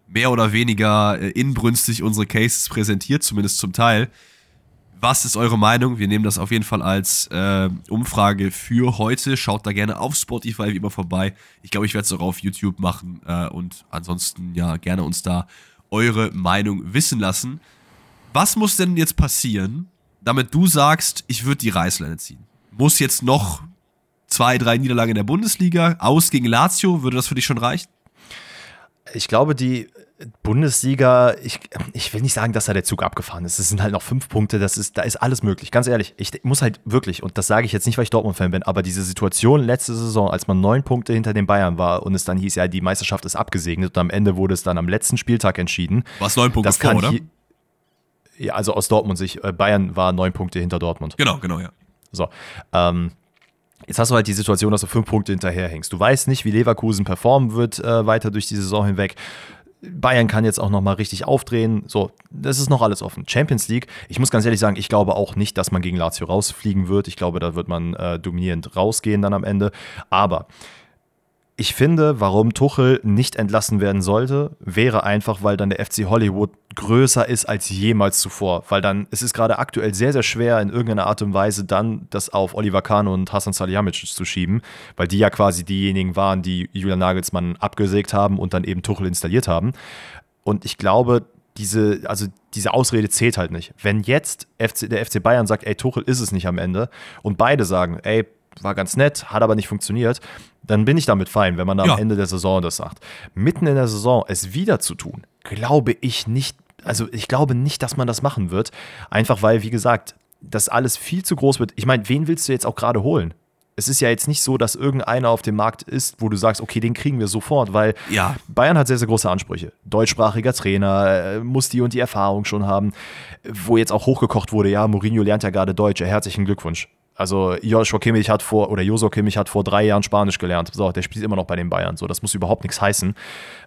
mehr oder weniger äh, inbrünstig unsere Cases präsentiert, zumindest zum Teil. Was ist eure Meinung? Wir nehmen das auf jeden Fall als äh, Umfrage für heute. Schaut da gerne auf Spotify wie immer vorbei. Ich glaube, ich werde es auch auf YouTube machen äh, und ansonsten ja gerne uns da eure Meinung wissen lassen. Was muss denn jetzt passieren, damit du sagst, ich würde die Reißleine ziehen? Muss jetzt noch zwei, drei Niederlagen in der Bundesliga aus gegen Lazio? Würde das für dich schon reichen? Ich glaube, die Bundesliga, ich, ich will nicht sagen, dass da der Zug abgefahren ist. Es sind halt noch fünf Punkte, das ist, da ist alles möglich. Ganz ehrlich, ich muss halt wirklich, und das sage ich jetzt nicht, weil ich Dortmund-Fan bin, aber diese Situation letzte Saison, als man neun Punkte hinter den Bayern war und es dann hieß, ja, die Meisterschaft ist abgesegnet und am Ende wurde es dann am letzten Spieltag entschieden. War es neun Punkte das vor, oder? Hier, ja, also aus Dortmund sich, äh, Bayern war neun Punkte hinter Dortmund. Genau, genau, ja. So. Ähm, Jetzt hast du halt die Situation, dass du fünf Punkte hinterherhängst. Du weißt nicht, wie Leverkusen performen wird äh, weiter durch die Saison hinweg. Bayern kann jetzt auch nochmal richtig aufdrehen. So, das ist noch alles offen. Champions League, ich muss ganz ehrlich sagen, ich glaube auch nicht, dass man gegen Lazio rausfliegen wird. Ich glaube, da wird man äh, dominierend rausgehen dann am Ende. Aber ich finde, warum Tuchel nicht entlassen werden sollte, wäre einfach, weil dann der FC Hollywood größer ist als jemals zuvor. Weil dann, es ist gerade aktuell sehr, sehr schwer, in irgendeiner Art und Weise dann das auf Oliver Kahn und Hassan Salihamidzic zu schieben, weil die ja quasi diejenigen waren, die Julian Nagelsmann abgesägt haben und dann eben Tuchel installiert haben. Und ich glaube, diese, also diese Ausrede zählt halt nicht. Wenn jetzt FC, der FC Bayern sagt, ey, Tuchel ist es nicht am Ende und beide sagen, ey, war ganz nett, hat aber nicht funktioniert, dann bin ich damit fein, wenn man ja. am Ende der Saison das sagt. Mitten in der Saison es wieder zu tun, glaube ich nicht, also ich glaube nicht, dass man das machen wird. Einfach weil, wie gesagt, das alles viel zu groß wird. Ich meine, wen willst du jetzt auch gerade holen? Es ist ja jetzt nicht so, dass irgendeiner auf dem Markt ist, wo du sagst, okay, den kriegen wir sofort, weil Ja. Bayern hat sehr, sehr große Ansprüche. Deutschsprachiger Trainer, äh, muss die und die Erfahrung schon haben. Wo jetzt auch hochgekocht wurde, ja, Mourinho lernt ja gerade Deutsch. Herzlichen Glückwunsch. Also Joshua Kimmich hat vor, oder Joso Kimmich hat vor drei Jahren Spanisch gelernt. So, der spielt immer noch bei den Bayern. So, das muss überhaupt nichts heißen.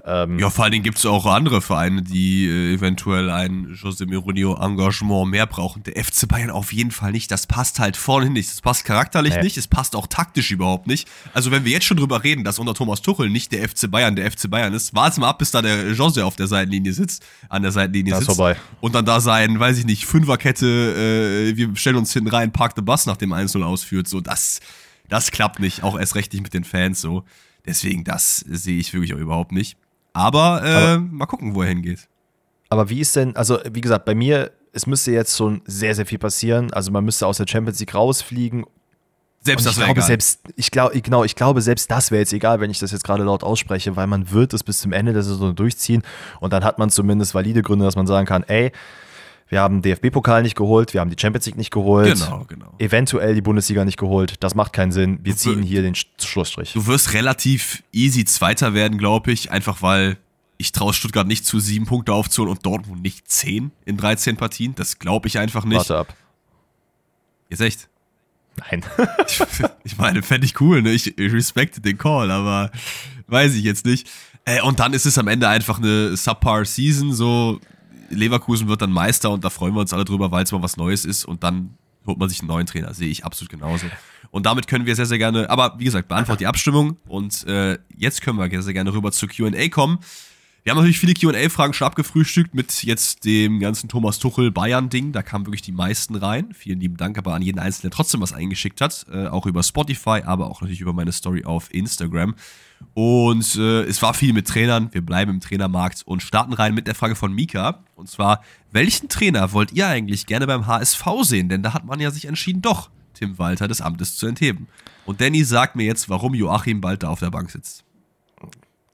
Ja, vor allen Dingen gibt es auch andere Vereine, die äh, eventuell ein José Mourinho Engagement mehr brauchen. Der FC Bayern auf jeden Fall nicht. Das passt halt vorne nicht. Das passt charakterlich Nee. nicht. Es passt auch taktisch überhaupt nicht. Also wenn wir jetzt schon drüber reden, dass unter Thomas Tuchel nicht der FC Bayern der FC Bayern ist, warte mal ab, bis da der José auf der Seitenlinie sitzt, an der Seitenlinie Das ist sitzt. vorbei. Und dann da sein, weiß ich nicht, Fünferkette, äh, wir stellen uns hinten rein, Park the Bus nach dem 1-0 ausführt. So, das, das klappt nicht. Auch erst recht nicht mit den Fans so. Deswegen, das sehe ich wirklich auch überhaupt nicht. Aber, äh, Aber- mal gucken, wo er hingeht. Aber wie ist denn, also wie gesagt, bei mir, es müsste jetzt schon sehr, sehr viel passieren. Also man müsste aus der Champions League rausfliegen. Selbst das wäre glaube, egal. selbst, ich glaube, genau, ich glaube, selbst das wäre jetzt egal, wenn ich das jetzt gerade laut ausspreche, weil man wird es bis zum Ende der Saison durchziehen und dann hat man zumindest valide Gründe, dass man sagen kann, ey, wir haben DFB-Pokal nicht geholt, wir haben die Champions League nicht geholt, Genau, genau. eventuell die Bundesliga nicht geholt, das macht keinen Sinn, wir ziehen hier den Sch- Schlussstrich. Du wirst relativ easy Zweiter werden, glaube ich, einfach weil ich traue Stuttgart nicht zu, sieben Punkte aufzuholen und Dortmund nicht zehn in 13 Partien. Das glaube ich einfach nicht. Warte ab. Jetzt echt. Nein. Ich, ich meine, fände ich cool, ne? Ich, ich respekte den Call, aber weiß ich jetzt nicht. Äh, und dann ist es am Ende einfach eine Subpar-Season, so Leverkusen wird dann Meister und da freuen wir uns alle drüber, weil es mal was Neues ist und dann holt man sich einen neuen Trainer. Sehe ich absolut genauso. Und damit können wir sehr, sehr gerne, aber wie gesagt, beantwortet die Abstimmung und äh, jetzt können wir sehr, sehr gerne rüber zu QA kommen. Wir haben natürlich viele QA-Fragen schon abgefrühstückt mit jetzt dem ganzen Thomas Tuchel Bayern-Ding. Da kamen wirklich die meisten rein. Vielen lieben Dank aber an jeden Einzelnen, der trotzdem was eingeschickt hat. Äh, auch über Spotify, aber auch natürlich über meine Story auf Instagram. Und äh, es war viel mit Trainern. Wir bleiben im Trainermarkt und starten rein mit der Frage von Mika. Und zwar, welchen Trainer wollt ihr eigentlich gerne beim HSV sehen? Denn da hat man ja sich entschieden, doch Tim Walter des Amtes zu entheben. Und Danny sagt mir jetzt, warum Joachim bald da auf der Bank sitzt.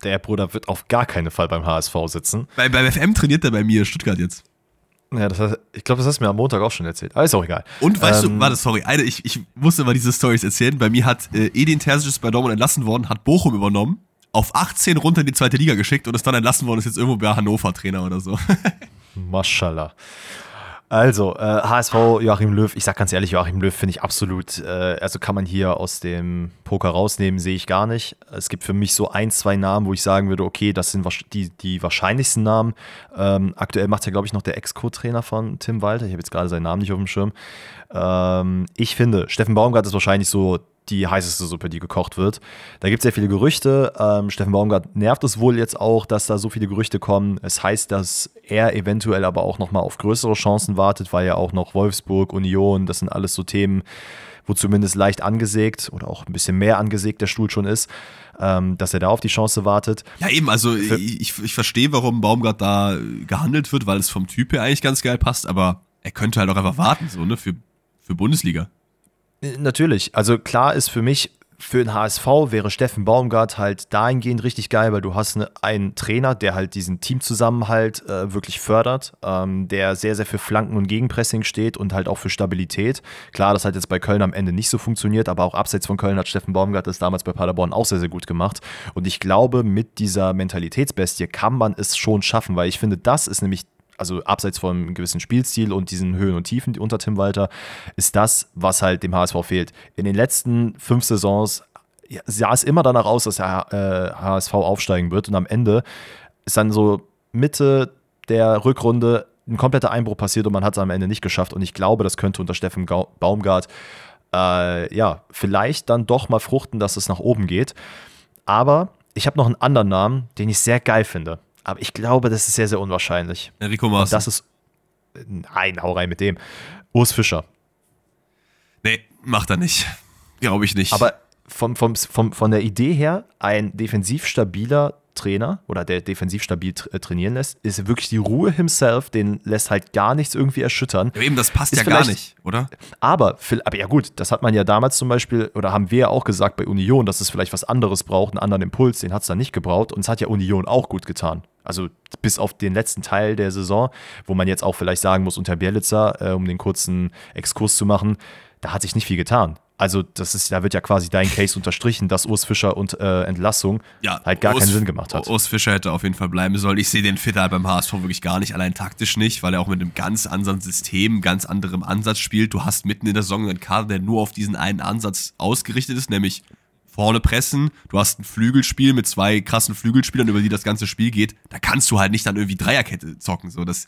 Der Bruder wird auf gar keinen Fall beim HSV sitzen. Bei, beim FM trainiert er bei mir in Stuttgart jetzt. Ja, das heißt, ich glaube, das hast du mir am Montag auch schon erzählt. Aber ist auch egal. Und weißt Ähm, du, warte, sorry, eine, ich, ich musste mal diese Stories erzählen. Bei mir hat äh, Edin Terzic ist bei Dortmund entlassen worden, hat Bochum übernommen, auf 18 runter in die zweite Liga geschickt und ist dann entlassen worden, ist jetzt irgendwo bei Hannover Trainer oder so. Maschallah. Also, äh, HSV, Joachim Löw, ich sag ganz ehrlich, Joachim Löw finde ich absolut, äh, also kann man hier aus dem Poker rausnehmen, sehe ich gar nicht. Es gibt für mich so ein, zwei Namen, wo ich sagen würde, okay, das sind die, die wahrscheinlichsten Namen. Ähm, aktuell macht ja, glaube ich, noch der Ex-Co-Trainer von Tim Walter. Ich habe jetzt gerade seinen Namen nicht auf dem Schirm. Ähm, ich finde, Steffen Baumgart ist wahrscheinlich so die heißeste Suppe, die gekocht wird. Da gibt es sehr viele Gerüchte. Ähm, Steffen Baumgart nervt es wohl jetzt auch, dass da so viele Gerüchte kommen. Es heißt, dass er eventuell aber auch nochmal auf größere Chancen wartet, weil ja auch noch Wolfsburg, Union, das sind alles so Themen, wo zumindest leicht angesägt oder auch ein bisschen mehr angesägt der Stuhl schon ist, ähm, dass er da auf die Chance wartet. ja, eben, also ich, ich, ich verstehe, warum Baumgart da gehandelt wird, weil es vom Typ her eigentlich ganz geil passt, aber er könnte halt auch einfach warten, so, ne, für, für Bundesliga. Natürlich. Also klar ist für mich, für den HSV wäre Steffen Baumgart halt dahingehend richtig geil, weil du hast eine, einen Trainer, der halt diesen Teamzusammenhalt äh, wirklich fördert, ähm, der sehr, sehr für Flanken und Gegenpressing steht und halt auch für Stabilität. Klar, das hat jetzt bei Köln am Ende nicht so funktioniert, aber auch abseits von Köln hat Steffen Baumgart das damals bei Paderborn auch sehr, sehr gut gemacht. Und ich glaube, mit dieser Mentalitätsbestie kann man es schon schaffen, weil ich finde, das ist nämlich also abseits von einem gewissen Spielstil und diesen Höhen und Tiefen unter Tim Walter, ist das, was halt dem HSV fehlt. In den letzten fünf Saisons sah es immer danach aus, dass der äh, HSV aufsteigen wird und am Ende ist dann so Mitte der Rückrunde ein kompletter Einbruch passiert und man hat es am Ende nicht geschafft und ich glaube, das könnte unter Steffen Baumgart äh, ja, vielleicht dann doch mal fruchten, dass es nach oben geht. Aber ich habe noch einen anderen Namen, den ich sehr geil finde. Aber ich glaube, das ist sehr, sehr unwahrscheinlich. Enrico Maaßen. das ist. Nein, hau rein mit dem. Urs Fischer. Nee, macht er nicht. Glaube ich nicht. Aber vom, vom, vom, von der Idee her, ein defensiv stabiler Trainer oder der defensiv stabil tra äh, trainieren lässt, ist wirklich die Ruhe himself, den lässt halt gar nichts irgendwie erschüttern. ja, eben, das passt ist ja gar nicht, oder? Aber, aber ja gut, das hat man ja damals zum Beispiel, oder haben wir ja auch gesagt bei Union, dass es vielleicht was anderes braucht, einen anderen Impuls, den hat es dann nicht gebraucht und es hat ja Union auch gut getan. Also bis auf den letzten Teil der Saison, wo man jetzt auch vielleicht sagen muss, unter Bielitzer, äh, um den kurzen Exkurs zu machen, da hat sich nicht viel getan. Also, das ist, da wird ja quasi dein Case unterstrichen, dass Urs Fischer und äh, Entlassung ja, halt gar Urs, keinen Sinn gemacht hat. Urs Fischer hätte auf jeden Fall bleiben sollen. Ich sehe den Fitter beim HSV wirklich gar nicht, allein taktisch nicht, weil er auch mit einem ganz anderen System, ganz anderem Ansatz spielt. Du hast mitten in der Saison einen Kader, der nur auf diesen einen Ansatz ausgerichtet ist, nämlich vorne pressen. Du hast ein Flügelspiel mit zwei krassen Flügelspielern, über die das ganze Spiel geht. Da kannst du halt nicht dann irgendwie Dreierkette zocken. So, das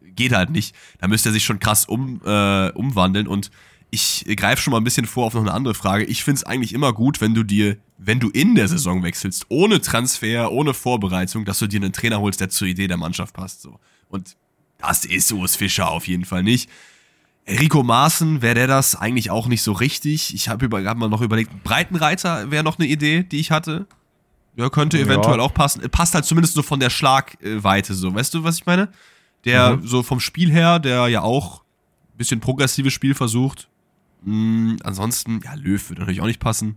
geht halt nicht. Da müsste er sich schon krass um, äh, umwandeln und ich greife schon mal ein bisschen vor auf noch eine andere Frage. Ich finde es eigentlich immer gut, wenn du dir, wenn du in der Saison wechselst, ohne Transfer, ohne Vorbereitung, dass du dir einen Trainer holst, der zur Idee der Mannschaft passt. So. Und das ist Urs Fischer auf jeden Fall nicht. Rico Maaßen, wäre der das eigentlich auch nicht so richtig. Ich habe hab mal noch überlegt, Breitenreiter wäre noch eine Idee, die ich hatte. Ja, könnte eventuell ja. auch passen. Passt halt zumindest so von der Schlagweite so. Weißt du, was ich meine? Der mhm. so vom Spiel her, der ja auch ein bisschen progressives Spiel versucht, Mh, ansonsten, ja, Löw würde natürlich auch nicht passen.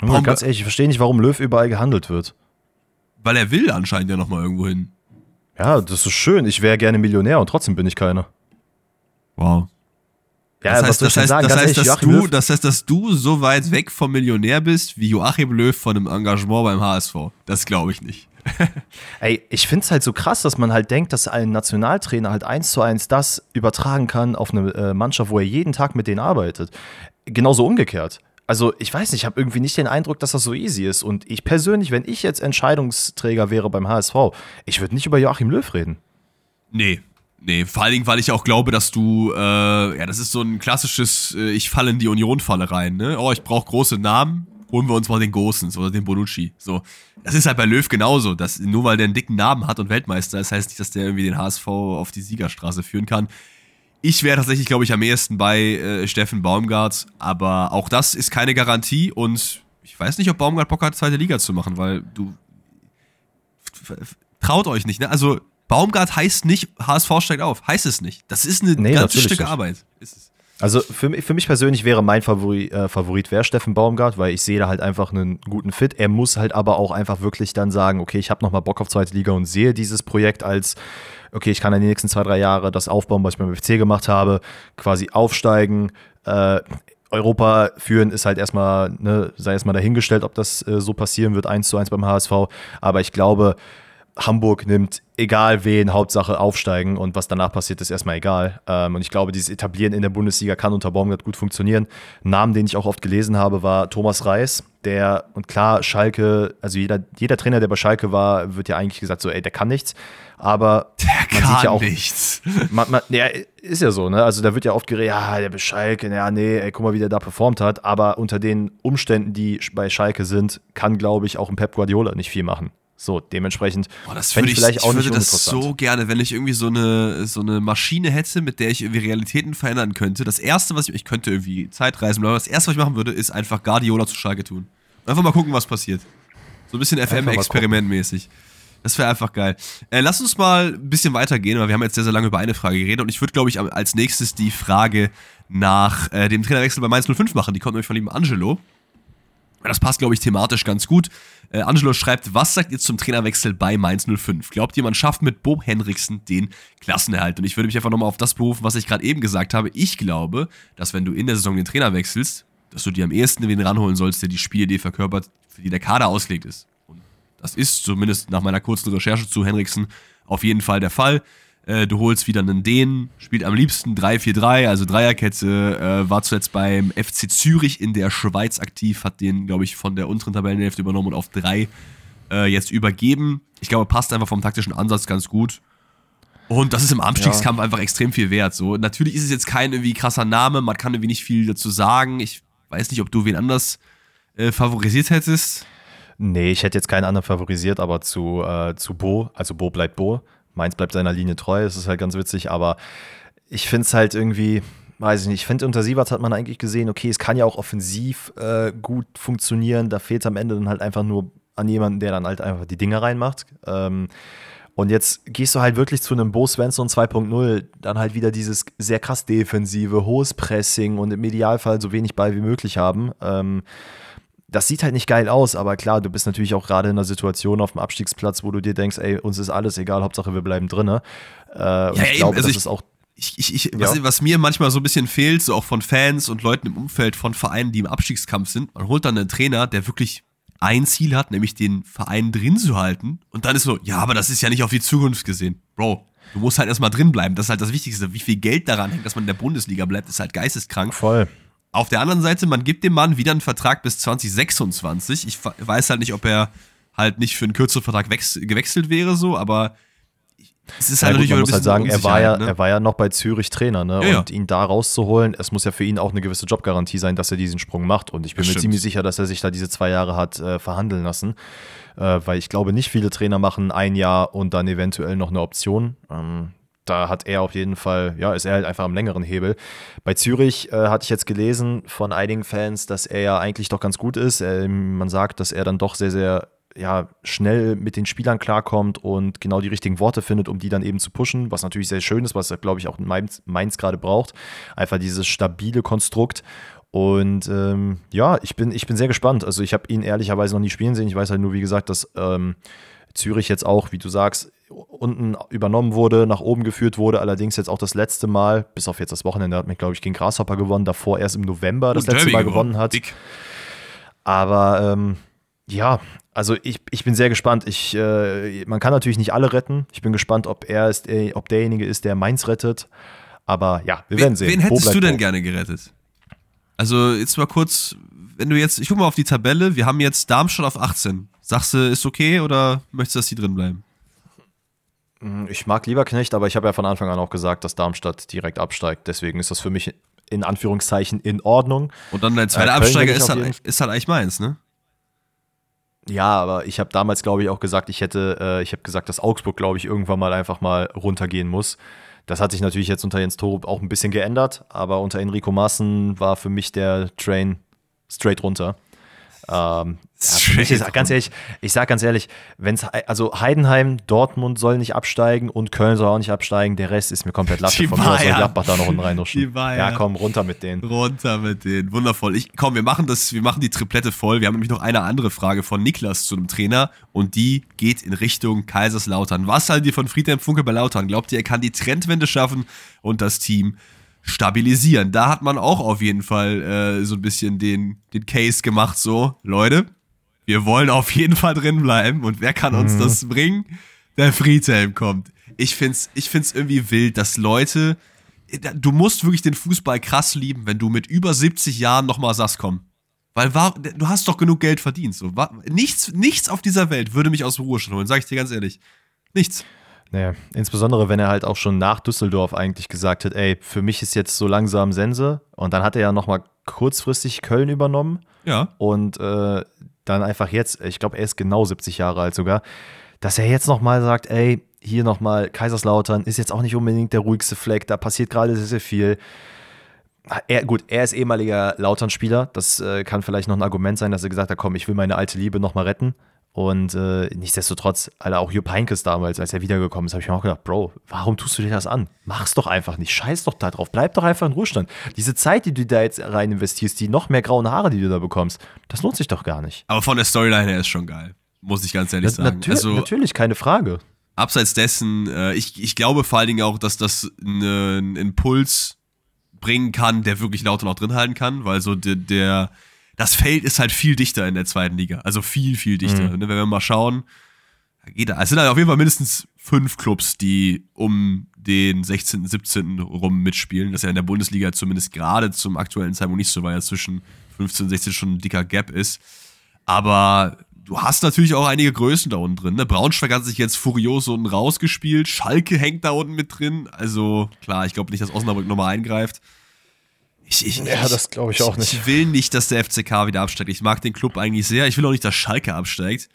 Warum, ganz ehrlich, ich verstehe nicht, warum Löw überall gehandelt wird. Weil er will anscheinend ja nochmal irgendwo hin. Ja, das ist schön. Ich wäre gerne Millionär und trotzdem bin ich keiner. Wow. Ja, das heißt, das heißt, das, heißt, ehrlich, dass du, das heißt, dass du so weit weg vom Millionär bist wie Joachim Löw von einem Engagement beim HSV. Das glaube ich nicht. Ey, ich finde es halt so krass, dass man halt denkt, dass ein Nationaltrainer halt eins zu eins das übertragen kann auf eine äh, Mannschaft, wo er jeden Tag mit denen arbeitet. Genauso umgekehrt. Also, ich weiß nicht, ich habe irgendwie nicht den Eindruck, dass das so easy ist. Und ich persönlich, wenn ich jetzt Entscheidungsträger wäre beim HSV, ich würde nicht über Joachim Löw reden. Nee, Nee, vor allen Dingen, weil ich auch glaube, dass du, äh, ja, das ist so ein klassisches, äh, ich falle in die Union-Falle rein, ne? Oh, ich brauche große Namen, holen wir uns mal den Gosens oder den Bonucci. So, das ist halt bei Löw genauso. Dass, nur weil der einen dicken Namen hat und Weltmeister, das heißt nicht, dass der irgendwie den HSV auf die Siegerstraße führen kann. Ich wäre tatsächlich, glaube ich, am ehesten bei äh, Steffen Baumgart, aber auch das ist keine Garantie und ich weiß nicht, ob Baumgart Bock hat, zweite Liga zu machen, weil du traut euch nicht, ne? Also Baumgart heißt nicht, HSV steigt auf, heißt es nicht. Das ist eine nee, ganze Stück Arbeit. Ist es. Also für, für mich persönlich wäre mein Favorit, äh, Favorit wäre Steffen Baumgart, weil ich sehe da halt einfach einen guten Fit. Er muss halt aber auch einfach wirklich dann sagen, okay, ich habe nochmal Bock auf zweite Liga und sehe dieses Projekt als, okay, ich kann in den nächsten zwei, drei Jahre das aufbauen, was ich beim FC gemacht habe, quasi aufsteigen. Äh, Europa führen ist halt erstmal, ne, sei erstmal dahingestellt, ob das äh, so passieren wird, eins zu eins beim HSV. Aber ich glaube, Hamburg nimmt egal wen, Hauptsache aufsteigen und was danach passiert, ist erstmal egal. Ähm, und ich glaube, dieses Etablieren in der Bundesliga kann unter Baumgart gut funktionieren. Ein Namen, den ich auch oft gelesen habe, war Thomas Reis, der, und klar, Schalke, also jeder, jeder Trainer, der bei Schalke war, wird ja eigentlich gesagt, so, ey, der kann nichts. Aber der man sieht ja auch nichts. Man, man, ja, ist ja so, ne? Also da wird ja oft geredet, ja, der bei Schalke, ja, nee, ey, guck mal, wie der da performt hat. Aber unter den Umständen, die bei Schalke sind, kann, glaube ich, auch ein Pep Guardiola nicht viel machen. So, dementsprechend Boah, das finde ich vielleicht auch ich würde das so gerne, wenn ich irgendwie so eine, so eine Maschine hätte, mit der ich irgendwie Realitäten verändern könnte. Das erste, was ich, ich könnte irgendwie Zeitreisen, aber das erste, was ich machen würde, ist einfach Guardiola zu Schalke tun. Einfach mal gucken, was passiert. So ein bisschen FM-Experiment-mäßig. Das wäre einfach geil. Äh, lass uns mal ein bisschen weitergehen, weil wir haben jetzt sehr, sehr lange über eine Frage geredet und ich würde, glaube ich, als nächstes die Frage nach äh, dem Trainerwechsel bei Mainz 05 machen. Die kommt nämlich von lieben Angelo. Das passt, glaube ich, thematisch ganz gut. Äh, Angelo schreibt, was sagt ihr zum Trainerwechsel bei Mainz 05? Glaubt ihr, man schafft mit Bo Henriksen den Klassenerhalt? Und ich würde mich einfach nochmal auf das berufen, was ich gerade eben gesagt habe. Ich glaube, dass wenn du in der Saison den Trainer wechselst, dass du dir am ehesten wen ranholen sollst, der die Spielidee verkörpert, für die der Kader ausgelegt ist. Und das ist zumindest nach meiner kurzen Recherche zu Henriksen auf jeden Fall der Fall. Äh, du holst wieder einen Dänen, spielt am liebsten 3-4-3, also Dreierkette, äh, war zuletzt beim FC Zürich in der Schweiz aktiv, hat den, glaube ich, von der unteren Tabellenhälfte übernommen und auf 3 äh, jetzt übergeben. Ich glaube, passt einfach vom taktischen Ansatz ganz gut. Und das ist im Abstiegskampf ja. einfach extrem viel wert. So, natürlich ist es jetzt kein irgendwie krasser Name, man kann irgendwie nicht viel dazu sagen. Ich weiß nicht, ob du wen anders äh, favorisiert hättest. Nee, ich hätte jetzt keinen anderen favorisiert, aber zu, äh, zu Bo, also Bo bleibt Bo, Mainz bleibt seiner Linie treu, das ist halt ganz witzig, aber ich finde es halt irgendwie, weiß ich nicht, ich finde unter Sievert hat man eigentlich gesehen, okay, es kann ja auch offensiv äh, gut funktionieren, da fehlt es am Ende dann halt einfach nur an jemanden, der dann halt einfach die Dinge reinmacht. Ähm, und jetzt gehst du halt wirklich zu einem Bo Svensson 2.0, dann halt wieder dieses sehr krass defensive, hohes Pressing und im Idealfall so wenig Ball wie möglich haben. Ähm, das sieht halt nicht geil aus, aber klar, du bist natürlich auch gerade in einer Situation auf dem Abstiegsplatz, wo du dir denkst, ey, uns ist alles egal, Hauptsache wir bleiben drinne. Äh, ja, ich glaube, also das ist auch ich, ich, ich, was, ja. was, mir manchmal so ein bisschen fehlt, so auch von Fans und Leuten im Umfeld von Vereinen, die im Abstiegskampf sind, man holt dann einen Trainer, der wirklich ein Ziel hat, nämlich den Verein drin zu halten. Und dann ist so, ja, aber das ist ja nicht auf die Zukunft gesehen. Bro, du musst halt erstmal drin bleiben. Das ist halt das Wichtigste. Wie viel Geld daran hängt, dass man in der Bundesliga bleibt, ist halt geisteskrank. Voll. Auf der anderen Seite, man gibt dem Mann wieder einen Vertrag bis 2026. Ich weiß halt nicht, ob er halt nicht für einen kürzeren Vertrag gewechselt wäre, so, aber es ist halt ja, natürlich gut, man muss halt sagen, er war ja, ne? er war ja noch bei Zürich Trainer, ne? Ja, und ihn da rauszuholen, es muss ja für ihn auch eine gewisse Jobgarantie sein, dass er diesen Sprung macht. Und ich bin das mir stimmt. ziemlich sicher, dass er sich da diese zwei Jahre hat äh, verhandeln lassen. Äh, weil ich glaube, nicht viele Trainer machen ein Jahr und dann eventuell noch eine Option. Ähm, da hat er auf jeden Fall, ja, ist er halt einfach am längeren Hebel. Bei Zürich äh, hatte ich jetzt gelesen von einigen Fans, dass er ja eigentlich doch ganz gut ist. Ähm, man sagt, dass er dann doch sehr, sehr ja, schnell mit den Spielern klarkommt und genau die richtigen Worte findet, um die dann eben zu pushen, was natürlich sehr schön ist, was er, glaube ich, auch Mainz, Mainz gerade braucht. Einfach dieses stabile Konstrukt. Und ähm, ja, ich bin, ich bin sehr gespannt. Also ich habe ihn ehrlicherweise noch nie spielen sehen. Ich weiß halt nur, wie gesagt, dass ähm, Zürich jetzt auch, wie du sagst, unten übernommen wurde, nach oben geführt wurde. Allerdings jetzt auch das letzte Mal, bis auf jetzt das Wochenende, hat mir, glaube ich, gegen Grasshopper gewonnen. Davor erst im November das letzte Mal gewonnen, hat. Dick. Aber ähm, ja, also ich, ich bin sehr gespannt. Ich, äh, man kann natürlich nicht alle retten. Ich bin gespannt, ob er ist, äh, ob derjenige ist, der Mainz rettet. Aber ja, wir werden sehen. Wen hättest du denn Bo? gerne gerettet? Also jetzt mal kurz, wenn du jetzt, ich guck mal auf die Tabelle, wir haben jetzt Darmstadt auf 18. Sagst du, ist okay oder möchtest du, dass die drin bleiben? Hm, ich mag Lieberknecht, aber ich habe ja von Anfang an auch gesagt, dass Darmstadt direkt absteigt. Deswegen ist das für mich in Anführungszeichen in Ordnung. Und dann dein zweiter äh, Absteiger ist halt, ist halt eigentlich Mainz, ne? Ja, aber ich habe damals, glaube ich, auch gesagt, ich hätte, äh, ich habe gesagt, dass Augsburg, glaube ich, irgendwann mal einfach mal runtergehen muss. Das hat sich natürlich jetzt unter Jens Torup auch ein bisschen geändert, aber unter Enrico Maaßen war für mich der Train straight runter. Ähm, ja, ist, ganz ehrlich, ich sage ganz ehrlich, wenn's, also Heidenheim, Dortmund soll nicht absteigen und Köln soll auch nicht absteigen. Der Rest ist mir komplett latte. Von mir soll Gladbach da noch unten reinrutschen. Ja, komm, runter mit denen. Runter mit denen. Wundervoll. Ich, komm, wir machen das, wir machen die Triplette voll. Wir haben nämlich noch eine andere Frage von Niklas zu einem Trainer und die geht in Richtung Kaiserslautern. Was haltet ihr von Friedhelm Funke bei Lautern? Glaubt ihr, er kann die Trendwende schaffen und das Team stabilisieren. Da hat man auch auf jeden Fall äh, so ein bisschen den, den Case gemacht, so, Leute, wir wollen auf jeden Fall drin bleiben und wer kann uns mhm. das bringen? Der Friedhelm kommt. Ich find's, ich find's irgendwie wild, dass Leute, du musst wirklich den Fußball krass lieben, wenn du mit über 70 Jahren nochmal sagst, komm. Weil war, du hast doch genug Geld verdient. So. Nichts, nichts auf dieser Welt würde mich aus dem Ruhestand holen, sag ich dir ganz ehrlich. Nichts. Naja, insbesondere wenn er halt auch schon nach Düsseldorf eigentlich gesagt hat, ey, für mich ist jetzt so langsam Sense. Und dann hat er ja nochmal kurzfristig Köln übernommen. Ja. Und äh, dann einfach jetzt, ich glaube, er ist genau 70 Jahre alt sogar, dass er jetzt nochmal sagt, ey, hier nochmal Kaiserslautern ist jetzt auch nicht unbedingt der ruhigste Fleck, da passiert gerade sehr, sehr viel. Er, gut, er ist ehemaliger Lautern-Spieler. Das äh, kann vielleicht noch ein Argument sein, dass er gesagt hat: Komm, ich will meine alte Liebe nochmal retten. Und äh, nichtsdestotrotz, Alter, auch Jupp Heynckes damals, als er wiedergekommen ist, habe ich mir auch gedacht, Bro, warum tust du dir das an? Mach's doch einfach nicht, scheiß doch da drauf, bleib doch einfach in Ruhestand. Diese Zeit, die du da jetzt rein investierst, die noch mehr grauen Haare, die du da bekommst, das lohnt sich doch gar nicht. Aber von der Storyline her ist schon geil, muss ich ganz ehrlich sagen. Natür also, natürlich, keine Frage. Abseits dessen, äh, ich, ich glaube vor allen Dingen auch, dass das einen Impuls bringen kann, der wirklich lauter noch drin halten kann, weil so der, der das Feld ist halt viel dichter in der zweiten Liga. Also viel, viel dichter. Mhm. Ne, wenn wir mal schauen, geht da. Es sind halt auf jeden Fall mindestens fünf Clubs, die um den 16., 17. rum mitspielen. Das ist ja in der Bundesliga zumindest gerade zum aktuellen Zeitpunkt nicht so, weil ja zwischen 15 und 16 schon ein dicker Gap ist. Aber du hast natürlich auch einige Größen da unten drin. Ne? Braunschweig hat sich jetzt furios unten rausgespielt. Schalke hängt da unten mit drin. Also klar, ich glaube nicht, dass Osnabrück nochmal eingreift. Ich, ich, ja, das glaube ich auch nicht. Ich will nicht, dass der FCK wieder absteigt. Ich mag den Club eigentlich sehr. Ich will auch nicht, dass Schalke absteigt.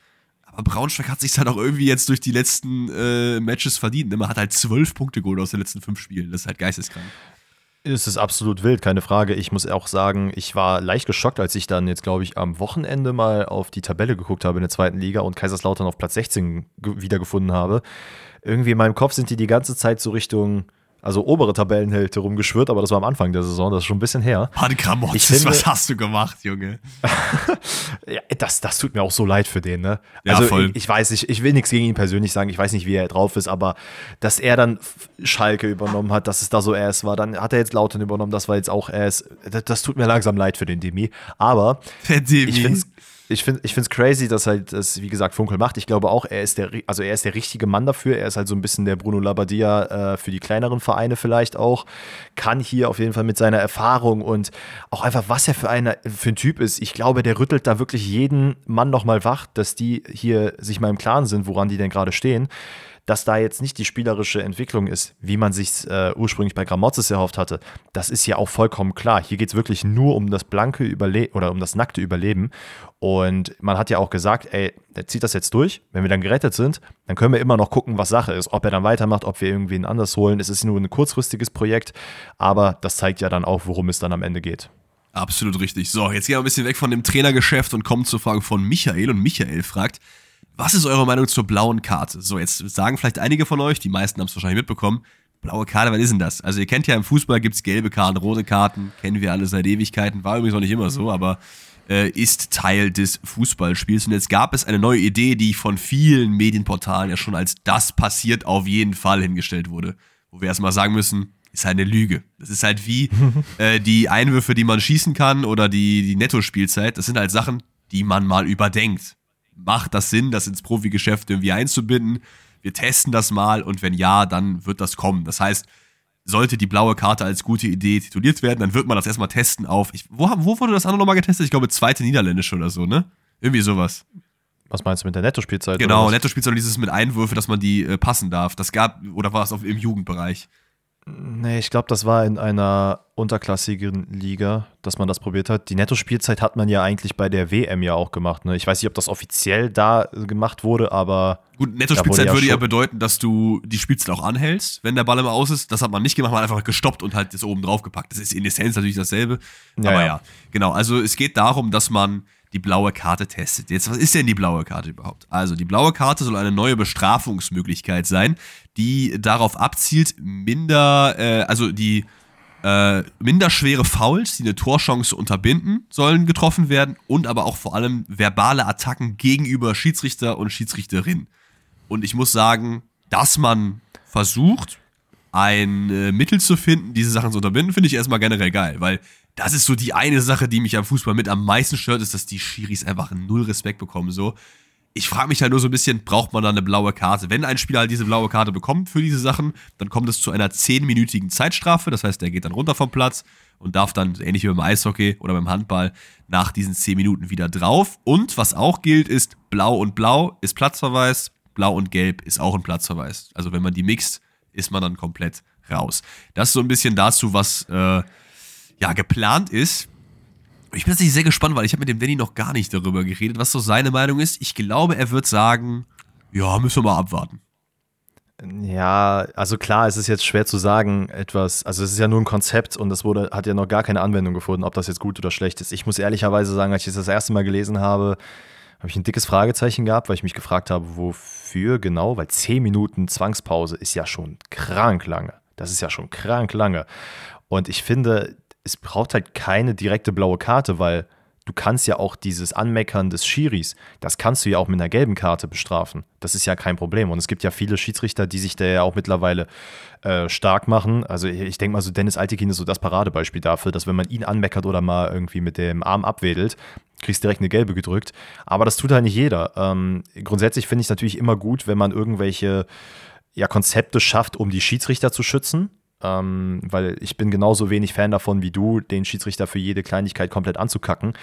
Aber Braunschweig hat sich halt auch irgendwie jetzt durch die letzten äh, Matches verdient. Man hat halt zwölf Punkte geholt aus den letzten fünf Spielen. Das ist halt geisteskrank. Es ist absolut wild, keine Frage. Ich muss auch sagen, ich war leicht geschockt, als ich dann jetzt, glaube ich, am Wochenende mal auf die Tabelle geguckt habe in der zweiten Liga und Kaiserslautern auf Platz 16 wiedergefunden habe. Irgendwie in meinem Kopf sind die die ganze Zeit so Richtung also obere Tabellenhälfte rumgeschwört, aber das war am Anfang der Saison, das ist schon ein bisschen her. Mann, Gramozis, was hast du gemacht, Junge? ja, das, das tut mir auch so leid für den, ne? Ja, also voll. Ich, ich weiß nicht, ich will nichts gegen ihn persönlich sagen, ich weiß nicht, wie er drauf ist, aber dass er dann Schalke übernommen hat, dass es da so erst war, dann hat er jetzt Lautern übernommen, das war jetzt auch erst, das, das tut mir langsam leid für den Demi, aber Der Demi. ich finde es ich finde ich find's crazy, dass halt das, wie gesagt, Funkel macht. Ich glaube auch, er ist der, also er ist der richtige Mann dafür. Er ist halt so ein bisschen der Bruno Labbadia äh, für die kleineren Vereine vielleicht auch. Kann hier auf jeden Fall mit seiner Erfahrung und auch einfach, was er für, eine, für ein Typ ist. Ich glaube, der rüttelt da wirklich jeden Mann nochmal wach, dass die hier sich mal im Klaren sind, woran die denn gerade stehen dass da jetzt nicht die spielerische Entwicklung ist, wie man sich äh, ursprünglich bei Gramozis erhofft hatte, das ist ja auch vollkommen klar. Hier geht es wirklich nur um das blanke Überleben oder um das nackte Überleben. Und man hat ja auch gesagt, ey, der zieht das jetzt durch. Wenn wir dann gerettet sind, dann können wir immer noch gucken, was Sache ist. Ob er dann weitermacht, ob wir irgendwen anders holen. Es ist nur ein kurzfristiges Projekt, aber das zeigt ja dann auch, worum es dann am Ende geht. Absolut richtig. So, jetzt gehen wir ein bisschen weg von dem Trainergeschäft und kommen zur Frage von Michael. Und Michael fragt, was ist eure Meinung zur blauen Karte? So, jetzt sagen vielleicht einige von euch, die meisten haben es wahrscheinlich mitbekommen. Blaue Karte, was ist denn das? Also ihr kennt ja im Fußball gibt es gelbe Karten, rote Karten, kennen wir alle seit Ewigkeiten, war übrigens auch nicht immer so, aber äh, ist Teil des Fußballspiels. Und jetzt gab es eine neue Idee, die von vielen Medienportalen ja schon als das passiert auf jeden Fall hingestellt wurde. Wo wir erstmal sagen müssen, ist halt eine Lüge. Das ist halt wie äh, die Einwürfe, die man schießen kann oder die, die Nettospielzeit. Das sind halt Sachen, die man mal überdenkt macht das Sinn, das ins Profigeschäft irgendwie einzubinden? Wir testen das mal und wenn ja, dann wird das kommen. Das heißt, sollte die blaue Karte als gute Idee tituliert werden, dann wird man das erstmal testen auf. Ich, wo, wo wurde das andere nochmal getestet? Ich glaube, zweite Niederländische oder so, ne? Irgendwie sowas. Was meinst du mit der Nettospielzeit? Genau, Nettospielzeit und dieses mit Einwürfe, dass man die äh, passen darf. Das gab, oder war es auf, im Jugendbereich? Nee, ich glaube, das war in einer unterklassigen Liga, dass man das probiert hat. Die Nettospielzeit hat man ja eigentlich bei der WM ja auch gemacht. Ne? Ich weiß nicht, ob das offiziell da gemacht wurde, aber. Gut, Nettospielzeit ja würde ja bedeuten, dass du die Spielzeit auch anhältst, wenn der Ball immer aus ist. Das hat man nicht gemacht, man hat einfach gestoppt und halt das oben drauf gepackt. Das ist in Essenz natürlich dasselbe. Ja, aber ja. ja, genau. Also es geht darum, dass man die blaue Karte testet. Jetzt, was ist denn die blaue Karte überhaupt? Also, die blaue Karte soll eine neue Bestrafungsmöglichkeit sein, die darauf abzielt, minder, äh, also die äh, minder schwere Fouls, die eine Torchance unterbinden, sollen getroffen werden und aber auch vor allem verbale Attacken gegenüber Schiedsrichter und Schiedsrichterin. Und ich muss sagen, dass man versucht, ein äh, Mittel zu finden, diese Sachen zu unterbinden, finde ich erstmal generell geil, weil das ist so die eine Sache, die mich am Fußball mit am meisten stört, ist, dass die Schiris einfach null Respekt bekommen. So, ich frage mich halt nur so ein bisschen, braucht man da eine blaue Karte? Wenn ein Spieler halt diese blaue Karte bekommt für diese Sachen, dann kommt es zu einer zehnminütigen Zeitstrafe. Das heißt, der geht dann runter vom Platz und darf dann, ähnlich wie beim Eishockey oder beim Handball, nach diesen zehn Minuten wieder drauf. Und was auch gilt, ist, blau und blau ist Platzverweis, blau und gelb ist auch ein Platzverweis. Also wenn man die mixt, ist man dann komplett raus. Das ist so ein bisschen dazu, was äh, ja geplant ist. Ich bin tatsächlich sehr gespannt, weil ich habe mit dem Danny noch gar nicht darüber geredet, was so seine Meinung ist. Ich glaube, er wird sagen, ja, müssen wir mal abwarten. Ja, also klar, es ist jetzt schwer zu sagen, etwas, also es ist ja nur ein Konzept und das wurde, hat ja noch gar keine Anwendung gefunden, ob das jetzt gut oder schlecht ist. Ich muss ehrlicherweise sagen, als ich das das erste Mal gelesen habe, habe ich ein dickes Fragezeichen gehabt, weil ich mich gefragt habe, wofür genau, weil 10 Minuten Zwangspause ist ja schon krank lange. Das ist ja schon krank lange. Und ich finde, es braucht halt keine direkte blaue Karte, weil du kannst ja auch dieses Anmeckern des Schiris, das kannst du ja auch mit einer gelben Karte bestrafen. Das ist ja kein Problem. Und es gibt ja viele Schiedsrichter, die sich da ja auch mittlerweile äh, stark machen. Also ich denke mal, so Dennis Altekin ist so das Paradebeispiel dafür, dass wenn man ihn anmeckert oder mal irgendwie mit dem Arm abwedelt, kriegst direkt eine gelbe gedrückt. Aber das tut halt nicht jeder. Ähm, grundsätzlich finde ich es natürlich immer gut, wenn man irgendwelche ja, Konzepte schafft, um die Schiedsrichter zu schützen. Ähm, weil ich bin genauso wenig Fan davon wie du, den Schiedsrichter für jede Kleinigkeit komplett anzukacken.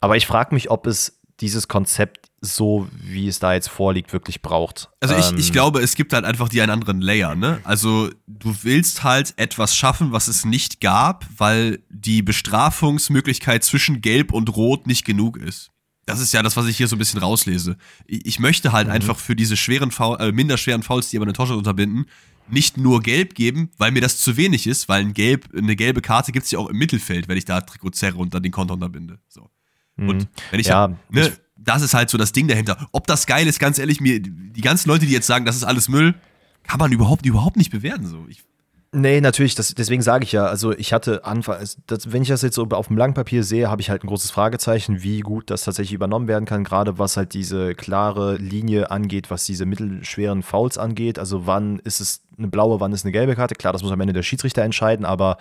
Aber ich frage mich, ob es dieses Konzept so, wie es da jetzt vorliegt, wirklich braucht. Also ich, ähm, ich glaube, es gibt halt einfach die einen anderen Layer, ne? Also du willst halt etwas schaffen, was es nicht gab, weil die Bestrafungsmöglichkeit zwischen Gelb und Rot nicht genug ist. Das ist ja das, was ich hier so ein bisschen rauslese. Ich möchte halt mhm. einfach für diese schweren Foul, äh, minder schweren Fouls, die aber eine Tosche unterbinden, nicht nur gelb geben, weil mir das zu wenig ist, weil ein gelb, eine gelbe Karte gibt es ja auch im Mittelfeld, wenn ich da Trikot zerre und dann den Konter unterbinde. So. Mhm. Und wenn ich, ja, hab, ne, das ist halt so das Ding dahinter. Ob das geil ist, ganz ehrlich, mir, die ganzen Leute, die jetzt sagen, das ist alles Müll, kann man überhaupt, überhaupt nicht bewerten. So. Ich, Nee, natürlich, das, deswegen sage ich ja, also ich hatte Anfang, das, wenn ich das jetzt so auf dem Langpapier sehe, habe ich halt ein großes Fragezeichen, wie gut das tatsächlich übernommen werden kann, gerade was halt diese klare Linie angeht, was diese mittelschweren Fouls angeht. Also wann ist es eine blaue, wann ist eine gelbe Karte? Klar, das muss am Ende der Schiedsrichter entscheiden, aber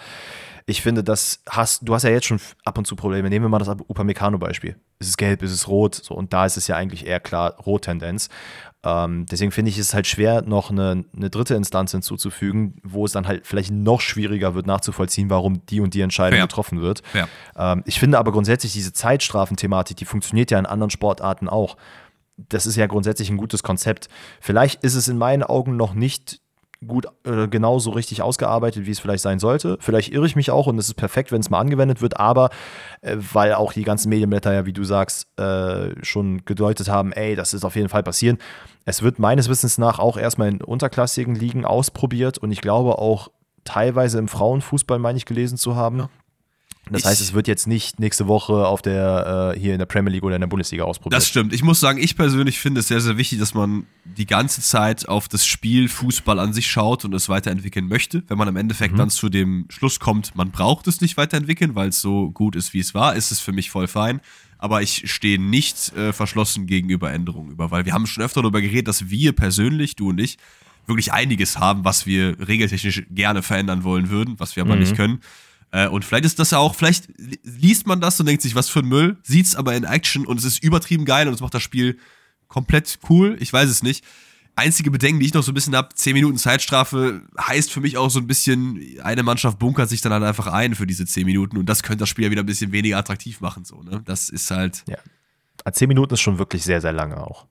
ich finde, das hast, du hast ja jetzt schon ab und zu Probleme. Nehmen wir mal das Upamecano-Beispiel. Ist es gelb, ist es rot? So, und da ist es ja eigentlich eher klar Rot-Tendenz. Ähm, deswegen finde ich es halt schwer, noch eine, eine, dritte Instanz hinzuzufügen, wo es dann halt vielleicht noch schwieriger wird, nachzuvollziehen, warum die und die Entscheidung Fair. getroffen wird. Ähm, ich finde aber grundsätzlich diese Zeitstrafenthematik, die funktioniert ja in anderen Sportarten auch. Das ist ja grundsätzlich ein gutes Konzept. Vielleicht ist es in meinen Augen noch nicht gut äh, genauso richtig ausgearbeitet, wie es vielleicht sein sollte. Vielleicht irre ich mich auch und es ist perfekt, wenn es mal angewendet wird, aber äh, weil auch die ganzen Medienblätter ja, wie du sagst, äh, schon gedeutet haben, ey, das ist auf jeden Fall passieren. Es wird meines Wissens nach auch erstmal in unterklassigen Ligen ausprobiert und ich glaube auch teilweise im Frauenfußball, meine ich, gelesen zu haben. Ja. Das ich, heißt, es wird jetzt nicht nächste Woche auf der äh, hier in der Premier League oder in der Bundesliga ausprobiert. Das stimmt. Ich muss sagen, ich persönlich finde es sehr, sehr wichtig, dass man die ganze Zeit auf das Spiel Fußball an sich schaut und es weiterentwickeln möchte. Wenn man im Endeffekt mhm. dann zu dem Schluss kommt, man braucht es nicht weiterentwickeln, weil es so gut ist, wie es war, ist es für mich voll fein. Aber ich stehe nicht äh, verschlossen gegenüber Änderungen über, weil wir haben schon öfter darüber geredet, dass wir persönlich, du und ich, wirklich einiges haben, was wir regeltechnisch gerne verändern wollen würden, was wir aber mhm. nicht können. Äh, und vielleicht ist das ja auch, vielleicht liest man das und denkt sich, was für ein Müll, sieht es aber in Action und es ist übertrieben geil und es macht das Spiel komplett cool. Ich weiß es nicht. Einzige Bedenken, die ich noch so ein bisschen habe, 10 Minuten Zeitstrafe heißt für mich auch so ein bisschen, eine Mannschaft bunkert sich dann halt einfach ein für diese 10 Minuten und das könnte das Spiel ja wieder ein bisschen weniger attraktiv machen. So, ne? Das ist halt. Ja. 10 Minuten ist schon wirklich sehr, sehr lange auch.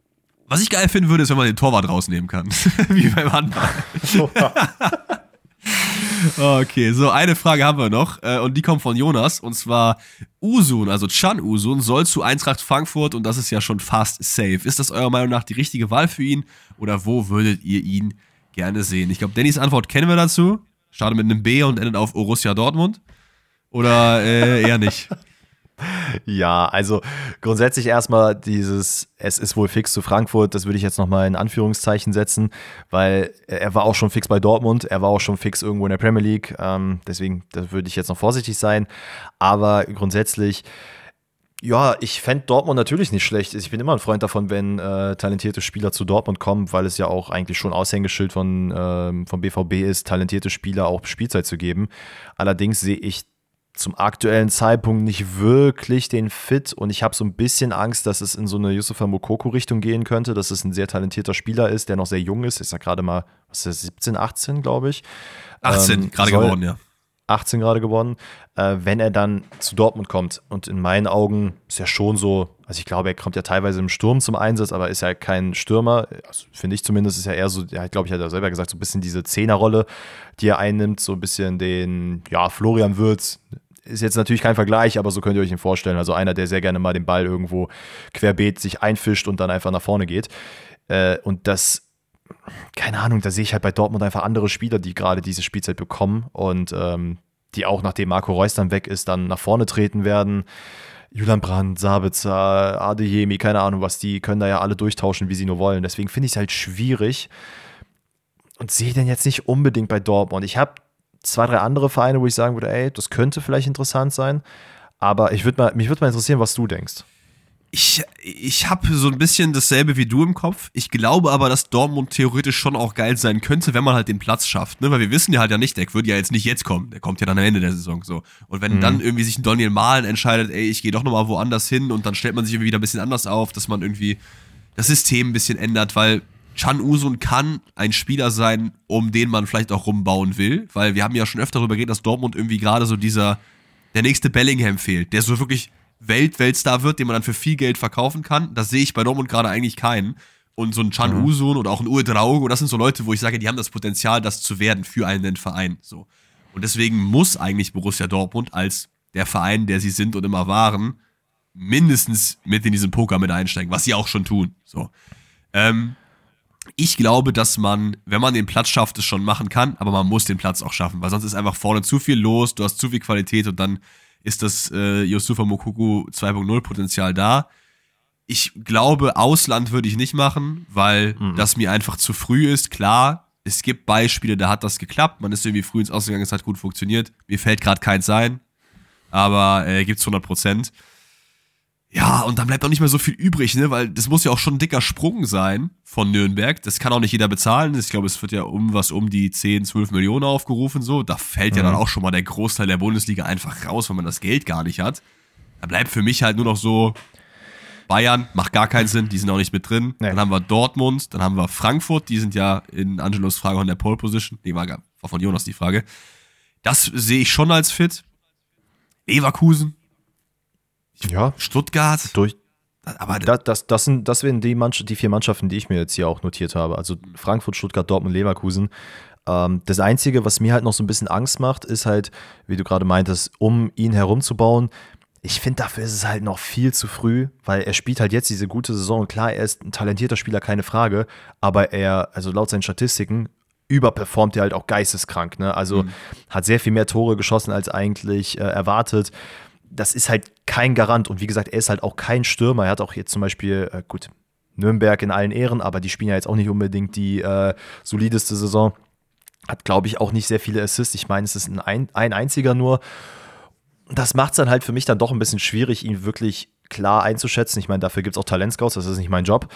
Was ich geil finden würde, ist, wenn man den Torwart rausnehmen kann. Wie beim Handball. Okay, so eine Frage haben wir noch äh, und die kommt von Jonas und zwar Usun, also Chan Usun, soll zu Eintracht Frankfurt und das ist ja schon fast safe. Ist das eurer Meinung nach die richtige Wahl für ihn oder wo würdet ihr ihn gerne sehen? Ich glaube, Dannys Antwort kennen wir dazu. Startet mit einem B und endet auf Borussia Dortmund. Oder äh, eher nicht? Ja, also grundsätzlich erstmal dieses, es ist wohl fix zu Frankfurt, das würde ich jetzt nochmal in Anführungszeichen setzen, weil er war auch schon fix bei Dortmund, er war auch schon fix irgendwo in der Premier League, ähm, deswegen da würde ich jetzt noch vorsichtig sein, aber grundsätzlich, ja, ich fände Dortmund natürlich nicht schlecht. Ich bin immer ein Freund davon, wenn äh, talentierte Spieler zu Dortmund kommen, weil es ja auch eigentlich schon Aushängeschild von, ähm, vom BVB ist, talentierte Spieler auch Spielzeit zu geben. Allerdings sehe ich zum aktuellen Zeitpunkt nicht wirklich den Fit und ich habe so ein bisschen Angst, dass es in so eine Yusufa Mokoko-Richtung gehen könnte, dass es ein sehr talentierter Spieler ist, der noch sehr jung ist. Ist ja gerade mal, was ist das, 17, 18, glaube ich. 18, ähm, gerade geworden, ja. 18 gerade geworden, äh, wenn er dann zu Dortmund kommt. Und in meinen Augen ist er schon so, also ich glaube, er kommt ja teilweise im Sturm zum Einsatz, aber ist ja kein Stürmer. Also Finde ich zumindest, ist er eher so, ja, glaube ich, hat er selber gesagt, so ein bisschen diese Zehnerrolle, die er einnimmt, so ein bisschen den, ja, Florian Würz, ist jetzt natürlich kein Vergleich, aber so könnt ihr euch ihn vorstellen. Also einer, der sehr gerne mal den Ball irgendwo querbeet sich einfischt und dann einfach nach vorne geht. Äh, und das, keine Ahnung, da sehe ich halt bei Dortmund einfach andere Spieler, die gerade diese Spielzeit bekommen und ähm, die auch, nachdem Marco Reus dann weg ist, dann nach vorne treten werden. Julian Brandt, Sabitzer, Adeyemi, keine Ahnung was, die können da ja alle durchtauschen, wie sie nur wollen. Deswegen finde ich es halt schwierig und sehe den jetzt nicht unbedingt bei Dortmund. Ich habe zwei, drei andere Vereine, wo ich sagen würde, ey, das könnte vielleicht interessant sein. Aber ich würd mal, mich würde mal interessieren, was du denkst. Ich, ich habe so ein bisschen dasselbe wie du im Kopf. Ich glaube aber, dass Dortmund theoretisch schon auch geil sein könnte, wenn man halt den Platz schafft. Ne? Weil wir wissen ja halt ja nicht, der würde ja jetzt nicht jetzt kommen. Der kommt ja dann am Ende der Saison so. Und wenn mhm. dann irgendwie sich ein Daniel Mahlen entscheidet, ey, ich gehe doch nochmal woanders hin und dann stellt man sich irgendwie wieder ein bisschen anders auf, dass man irgendwie das System ein bisschen ändert, weil Chan Usun kann ein Spieler sein, um den man vielleicht auch rumbauen will, weil wir haben ja schon öfter darüber geredet, dass Dortmund irgendwie gerade so dieser, der nächste Bellingham fehlt, der so wirklich Welt-Weltstar wird, den man dann für viel Geld verkaufen kann. Das sehe ich bei Dortmund gerade eigentlich keinen. Und so ein Chan mhm. Usun oder auch ein Uwe Draugo, das sind so Leute, wo ich sage, die haben das Potenzial, das zu werden für einen Verein. So. Und deswegen muss eigentlich Borussia Dortmund als der Verein, der sie sind und immer waren, mindestens mit in diesen Poker mit einsteigen, was sie auch schon tun. So. Ähm, ich glaube, dass man, wenn man den Platz schafft, es schon machen kann, aber man muss den Platz auch schaffen, weil sonst ist einfach vorne zu viel los, du hast zu viel Qualität und dann ist das äh, Yusufa Mokuku 2.0 Potenzial da. Ich glaube, Ausland würde ich nicht machen, weil mhm. das mir einfach zu früh ist. Klar, Es gibt Beispiele, da hat das geklappt. Man ist irgendwie früh ins Ausgegangen, es hat gut funktioniert. Mir fällt gerade keins ein, aber äh, gibt's 100 Prozent. Ja, und dann bleibt auch nicht mehr so viel übrig, ne? Weil das muss ja auch schon ein dicker Sprung sein von Nürnberg. Das kann auch nicht jeder bezahlen. Ich glaube, es wird ja um was um die 10, 12 Millionen aufgerufen, so. Da fällt mhm. ja dann auch schon mal der Großteil der Bundesliga einfach raus, wenn man das Geld gar nicht hat. Da bleibt für mich halt nur noch so Bayern, macht gar keinen Sinn, die sind auch nicht mit drin. Nee. Dann haben wir Dortmund, dann haben wir Frankfurt, die sind ja in Angelos Frage von der Pole Position. Nee, war, war von Jonas die Frage. Das sehe ich schon als fit. Leverkusen, ja. Stuttgart. Durch, aber das, das, das, sind, das wären die, Mannschaft, die vier Mannschaften, die ich mir jetzt hier auch notiert habe. Also Frankfurt, Stuttgart, Dortmund, Leverkusen. Ähm, das Einzige, was mir halt noch so ein bisschen Angst macht, ist halt, wie du gerade meintest, um ihn herumzubauen. Ich finde, dafür ist es halt noch viel zu früh, weil er spielt halt jetzt diese gute Saison. klar, er ist ein talentierter Spieler, keine Frage, aber er, also laut seinen Statistiken, überperformt er halt auch geisteskrank. Ne? Also mhm. hat sehr viel mehr Tore geschossen als eigentlich äh, erwartet das ist halt kein Garant. Und wie gesagt, er ist halt auch kein Stürmer. Er hat auch jetzt zum Beispiel, äh, gut, Nürnberg in allen Ehren, aber die spielen ja jetzt auch nicht unbedingt die äh, solideste Saison. Hat, glaube ich, auch nicht sehr viele Assists. Ich meine, es ist ein, ein einziger nur. Das macht es dann halt für mich dann doch ein bisschen schwierig, ihn wirklich klar einzuschätzen. Ich meine, dafür gibt es auch Talentscouts, das ist nicht mein Job.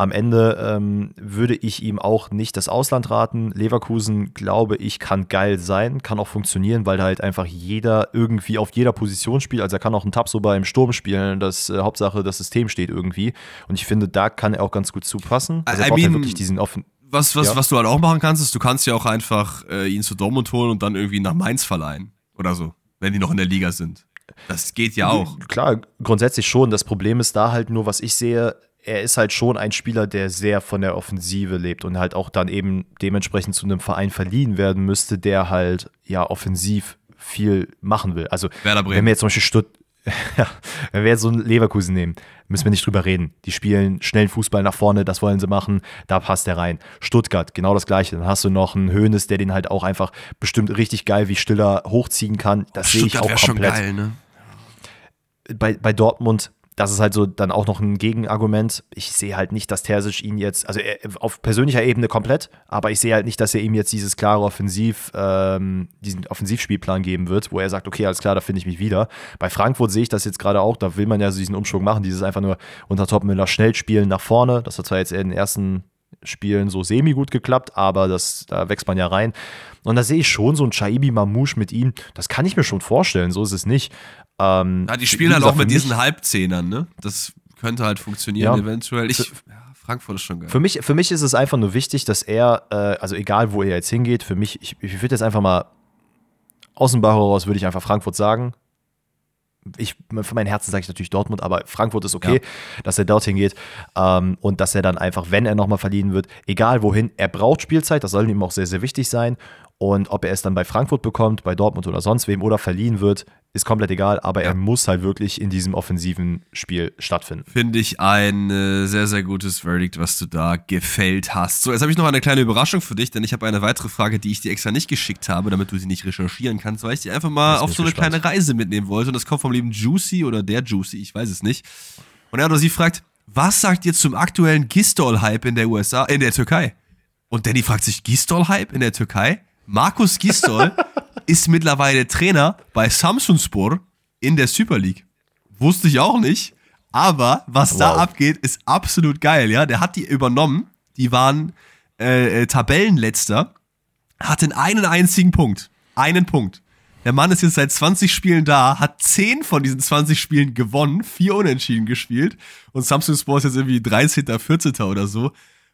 Am Ende ähm, würde ich ihm auch nicht das Ausland raten. Leverkusen, glaube ich, kann geil sein, kann auch funktionieren, weil halt einfach jeder irgendwie auf jeder Position spielt. Also er kann auch einen Tabsoba im Sturm spielen. Das äh, Hauptsache, das System steht irgendwie. Und ich finde, da kann er auch ganz gut zupassen. Also er braucht halt wirklich diesen offen. Was, was, ja. was du halt auch machen kannst, ist, du kannst ja auch einfach äh, ihn zu Dortmund holen und dann irgendwie nach Mainz verleihen. Oder so, wenn die noch in der Liga sind. Das geht ja auch. Klar, grundsätzlich schon. Das Problem ist da halt nur, was ich sehe, er ist halt schon ein Spieler, der sehr von der Offensive lebt und halt auch dann eben dementsprechend zu einem Verein verliehen werden müsste, der halt ja offensiv viel machen will. Also wenn wir jetzt zum Beispiel Stutt ja, wenn wir jetzt so einen Leverkusen nehmen, müssen wir nicht drüber reden. Die spielen schnellen Fußball nach vorne, das wollen sie machen, da passt der rein. Stuttgart, genau das gleiche. Dann hast du noch einen Höhnes, der den halt auch einfach bestimmt richtig geil wie Stiller hochziehen kann. Das sehe ich auch komplett. Schon geil, ne? bei, bei Dortmund das ist halt so dann auch noch ein Gegenargument. Ich sehe halt nicht, dass Terzic ihn jetzt, also er, auf persönlicher Ebene komplett, aber ich sehe halt nicht, dass er ihm jetzt dieses klare Offensiv, ähm, diesen Offensivspielplan geben wird, wo er sagt, okay, alles klar, da finde ich mich wieder. Bei Frankfurt sehe ich das jetzt gerade auch, da will man ja so diesen Umschwung machen, dieses einfach nur unter Topmüller schnell spielen nach vorne. Das hat zwar jetzt in den ersten Spielen so semi gut geklappt, aber das, da wächst man ja rein. Und da sehe ich schon so ein Chaibi Mamouche mit ihm, das kann ich mir schon vorstellen, so ist es nicht. Ähm, ja, die spielen halt auch mit diesen Halbzehnern, ne? Das könnte halt funktionieren, ja, eventuell. Ich, Frankfurt ist schon geil. Für mich, für mich ist es einfach nur wichtig, dass er, äh, also egal wo er jetzt hingeht, für mich, ich, ich würde jetzt einfach mal aus dem Bauch heraus, würde ich einfach Frankfurt sagen. Ich, für mein Herzen sage ich natürlich Dortmund, aber Frankfurt ist okay, ja. dass er dorthin geht ähm, und dass er dann einfach, wenn er nochmal verliehen wird, egal wohin, er braucht Spielzeit, das soll ihm auch sehr, sehr wichtig sein. Und ob er es dann bei Frankfurt bekommt, bei Dortmund oder sonst wem oder verliehen wird, ist komplett egal, aber ja. er muss halt wirklich in diesem offensiven Spiel stattfinden. Finde ich ein äh, sehr, sehr gutes Verdict, was du da gefällt hast. So, jetzt habe ich noch eine kleine Überraschung für dich, denn ich habe eine weitere Frage, die ich dir extra nicht geschickt habe, damit du sie nicht recherchieren kannst, weil ich dir einfach mal auf so eine gespannt. kleine Reise mitnehmen wollte. Und das kommt vom lieben Juicy oder der Juicy, ich weiß es nicht. Und er oder sie fragt, was sagt ihr zum aktuellen Gistol-Hype in der USA, in der Türkei? Und Danny fragt sich, Gistol-Hype in der Türkei? Markus Gisdol ist mittlerweile Trainer bei Samsunspor in der Super League. Wusste ich auch nicht. Aber was wow. da abgeht, ist absolut geil, ja. Der hat die übernommen. Die waren äh, äh, Tabellenletzter, hatten einen einzigen Punkt. Einen Punkt. Der Mann ist jetzt seit 20 Spielen da, hat 10 von diesen 20 Spielen gewonnen, 4 Unentschieden gespielt und Samsung Sports jetzt irgendwie 13., 14. oder so.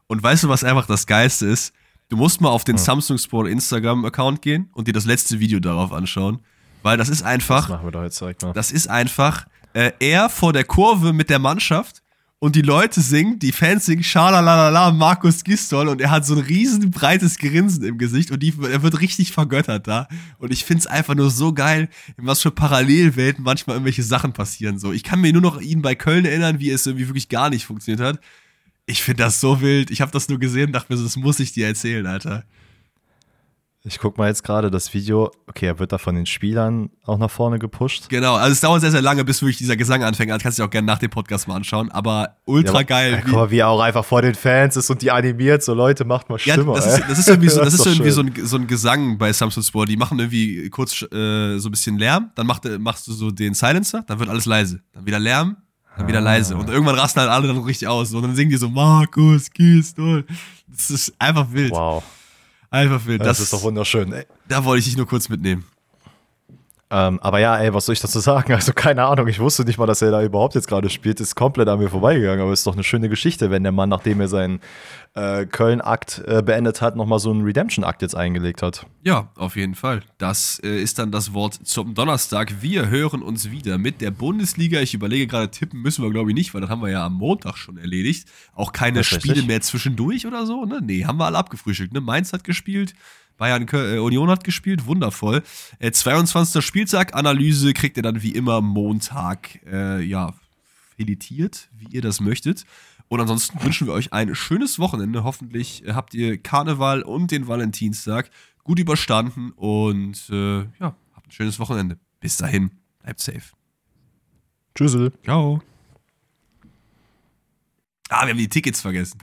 Und weißt du, was einfach das Geiste ist? Du musst mal auf den hm. Samsung Sport Instagram-Account gehen und dir das letzte Video darauf anschauen. Weil das ist einfach. Das machen wir doch jetzt direkt mal. Das ist einfach äh, er vor der Kurve mit der Mannschaft und die Leute singen, die Fans singen Schalalalala, Markus Gistol und er hat so ein riesen breites Grinsen im Gesicht und die, er wird richtig vergöttert da. Und ich find's einfach nur so geil, in was für Parallelwelten manchmal irgendwelche Sachen passieren. So, ich kann mir nur noch ihn bei Köln erinnern, wie es irgendwie wirklich gar nicht funktioniert hat. Ich finde das so wild. Ich habe das nur gesehen und dachte mir so, das muss ich dir erzählen, Alter. Ich gucke mal jetzt gerade das Video. Okay, er wird da von den Spielern auch nach vorne gepusht. Genau, also es dauert sehr, sehr lange, bis wirklich dieser Gesang anfängt. Das kannst du dir auch gerne nach dem Podcast mal anschauen. Aber ultra Ja, geil. Ja, guck mal, wie er auch einfach vor den Fans ist und die animiert. So, Leute, macht mal Ja, Stimme. das, ey. ist, das ist irgendwie, so, das ist doch irgendwie so, ein, so ein Gesang bei Samsung Sport. Die machen irgendwie kurz äh, so ein bisschen Lärm, dann macht, machst du so den Silencer, dann wird alles leise. Dann wieder Lärm, dann wieder leise. Und irgendwann rasten halt alle dann richtig aus. Und dann singen die so, Markus, Gistol. Das ist einfach wild. Wow, Einfach wild. das, ist doch wunderschön. Ey. Da wollte ich dich nur kurz mitnehmen. Ähm, aber ja, ey, was soll ich dazu sagen? Also keine Ahnung, ich wusste nicht mal, dass er da überhaupt jetzt gerade spielt. Ist komplett an mir vorbeigegangen. Aber ist doch eine schöne Geschichte, wenn der Mann, nachdem er seinen äh, Köln-Akt äh, beendet hat, nochmal so einen Redemption-Akt jetzt eingelegt hat. Ja, auf jeden Fall. Das äh, ist dann das Wort zum Donnerstag. Wir hören uns wieder mit der Bundesliga. Ich überlege gerade, tippen müssen wir, glaube ich, nicht, weil das haben wir ja am Montag schon erledigt. Auch keine Spiele mehr zwischendurch oder so, ne? Nee, haben wir alle abgefrühstückt, ne? Mainz hat gespielt, Bayern äh, Union hat gespielt, wundervoll. Äh, 22. Spieltag, Analyse kriegt ihr dann wie immer Montag, äh, ja, editiert, wie ihr das möchtet. Und ansonsten wünschen wir euch ein schönes Wochenende. Hoffentlich äh, habt ihr Karneval und den Valentinstag gut überstanden und äh, ja, habt ein schönes Wochenende. Bis dahin, bleibt safe. Tschüssel. Ciao. Ah, wir haben die Tickets vergessen.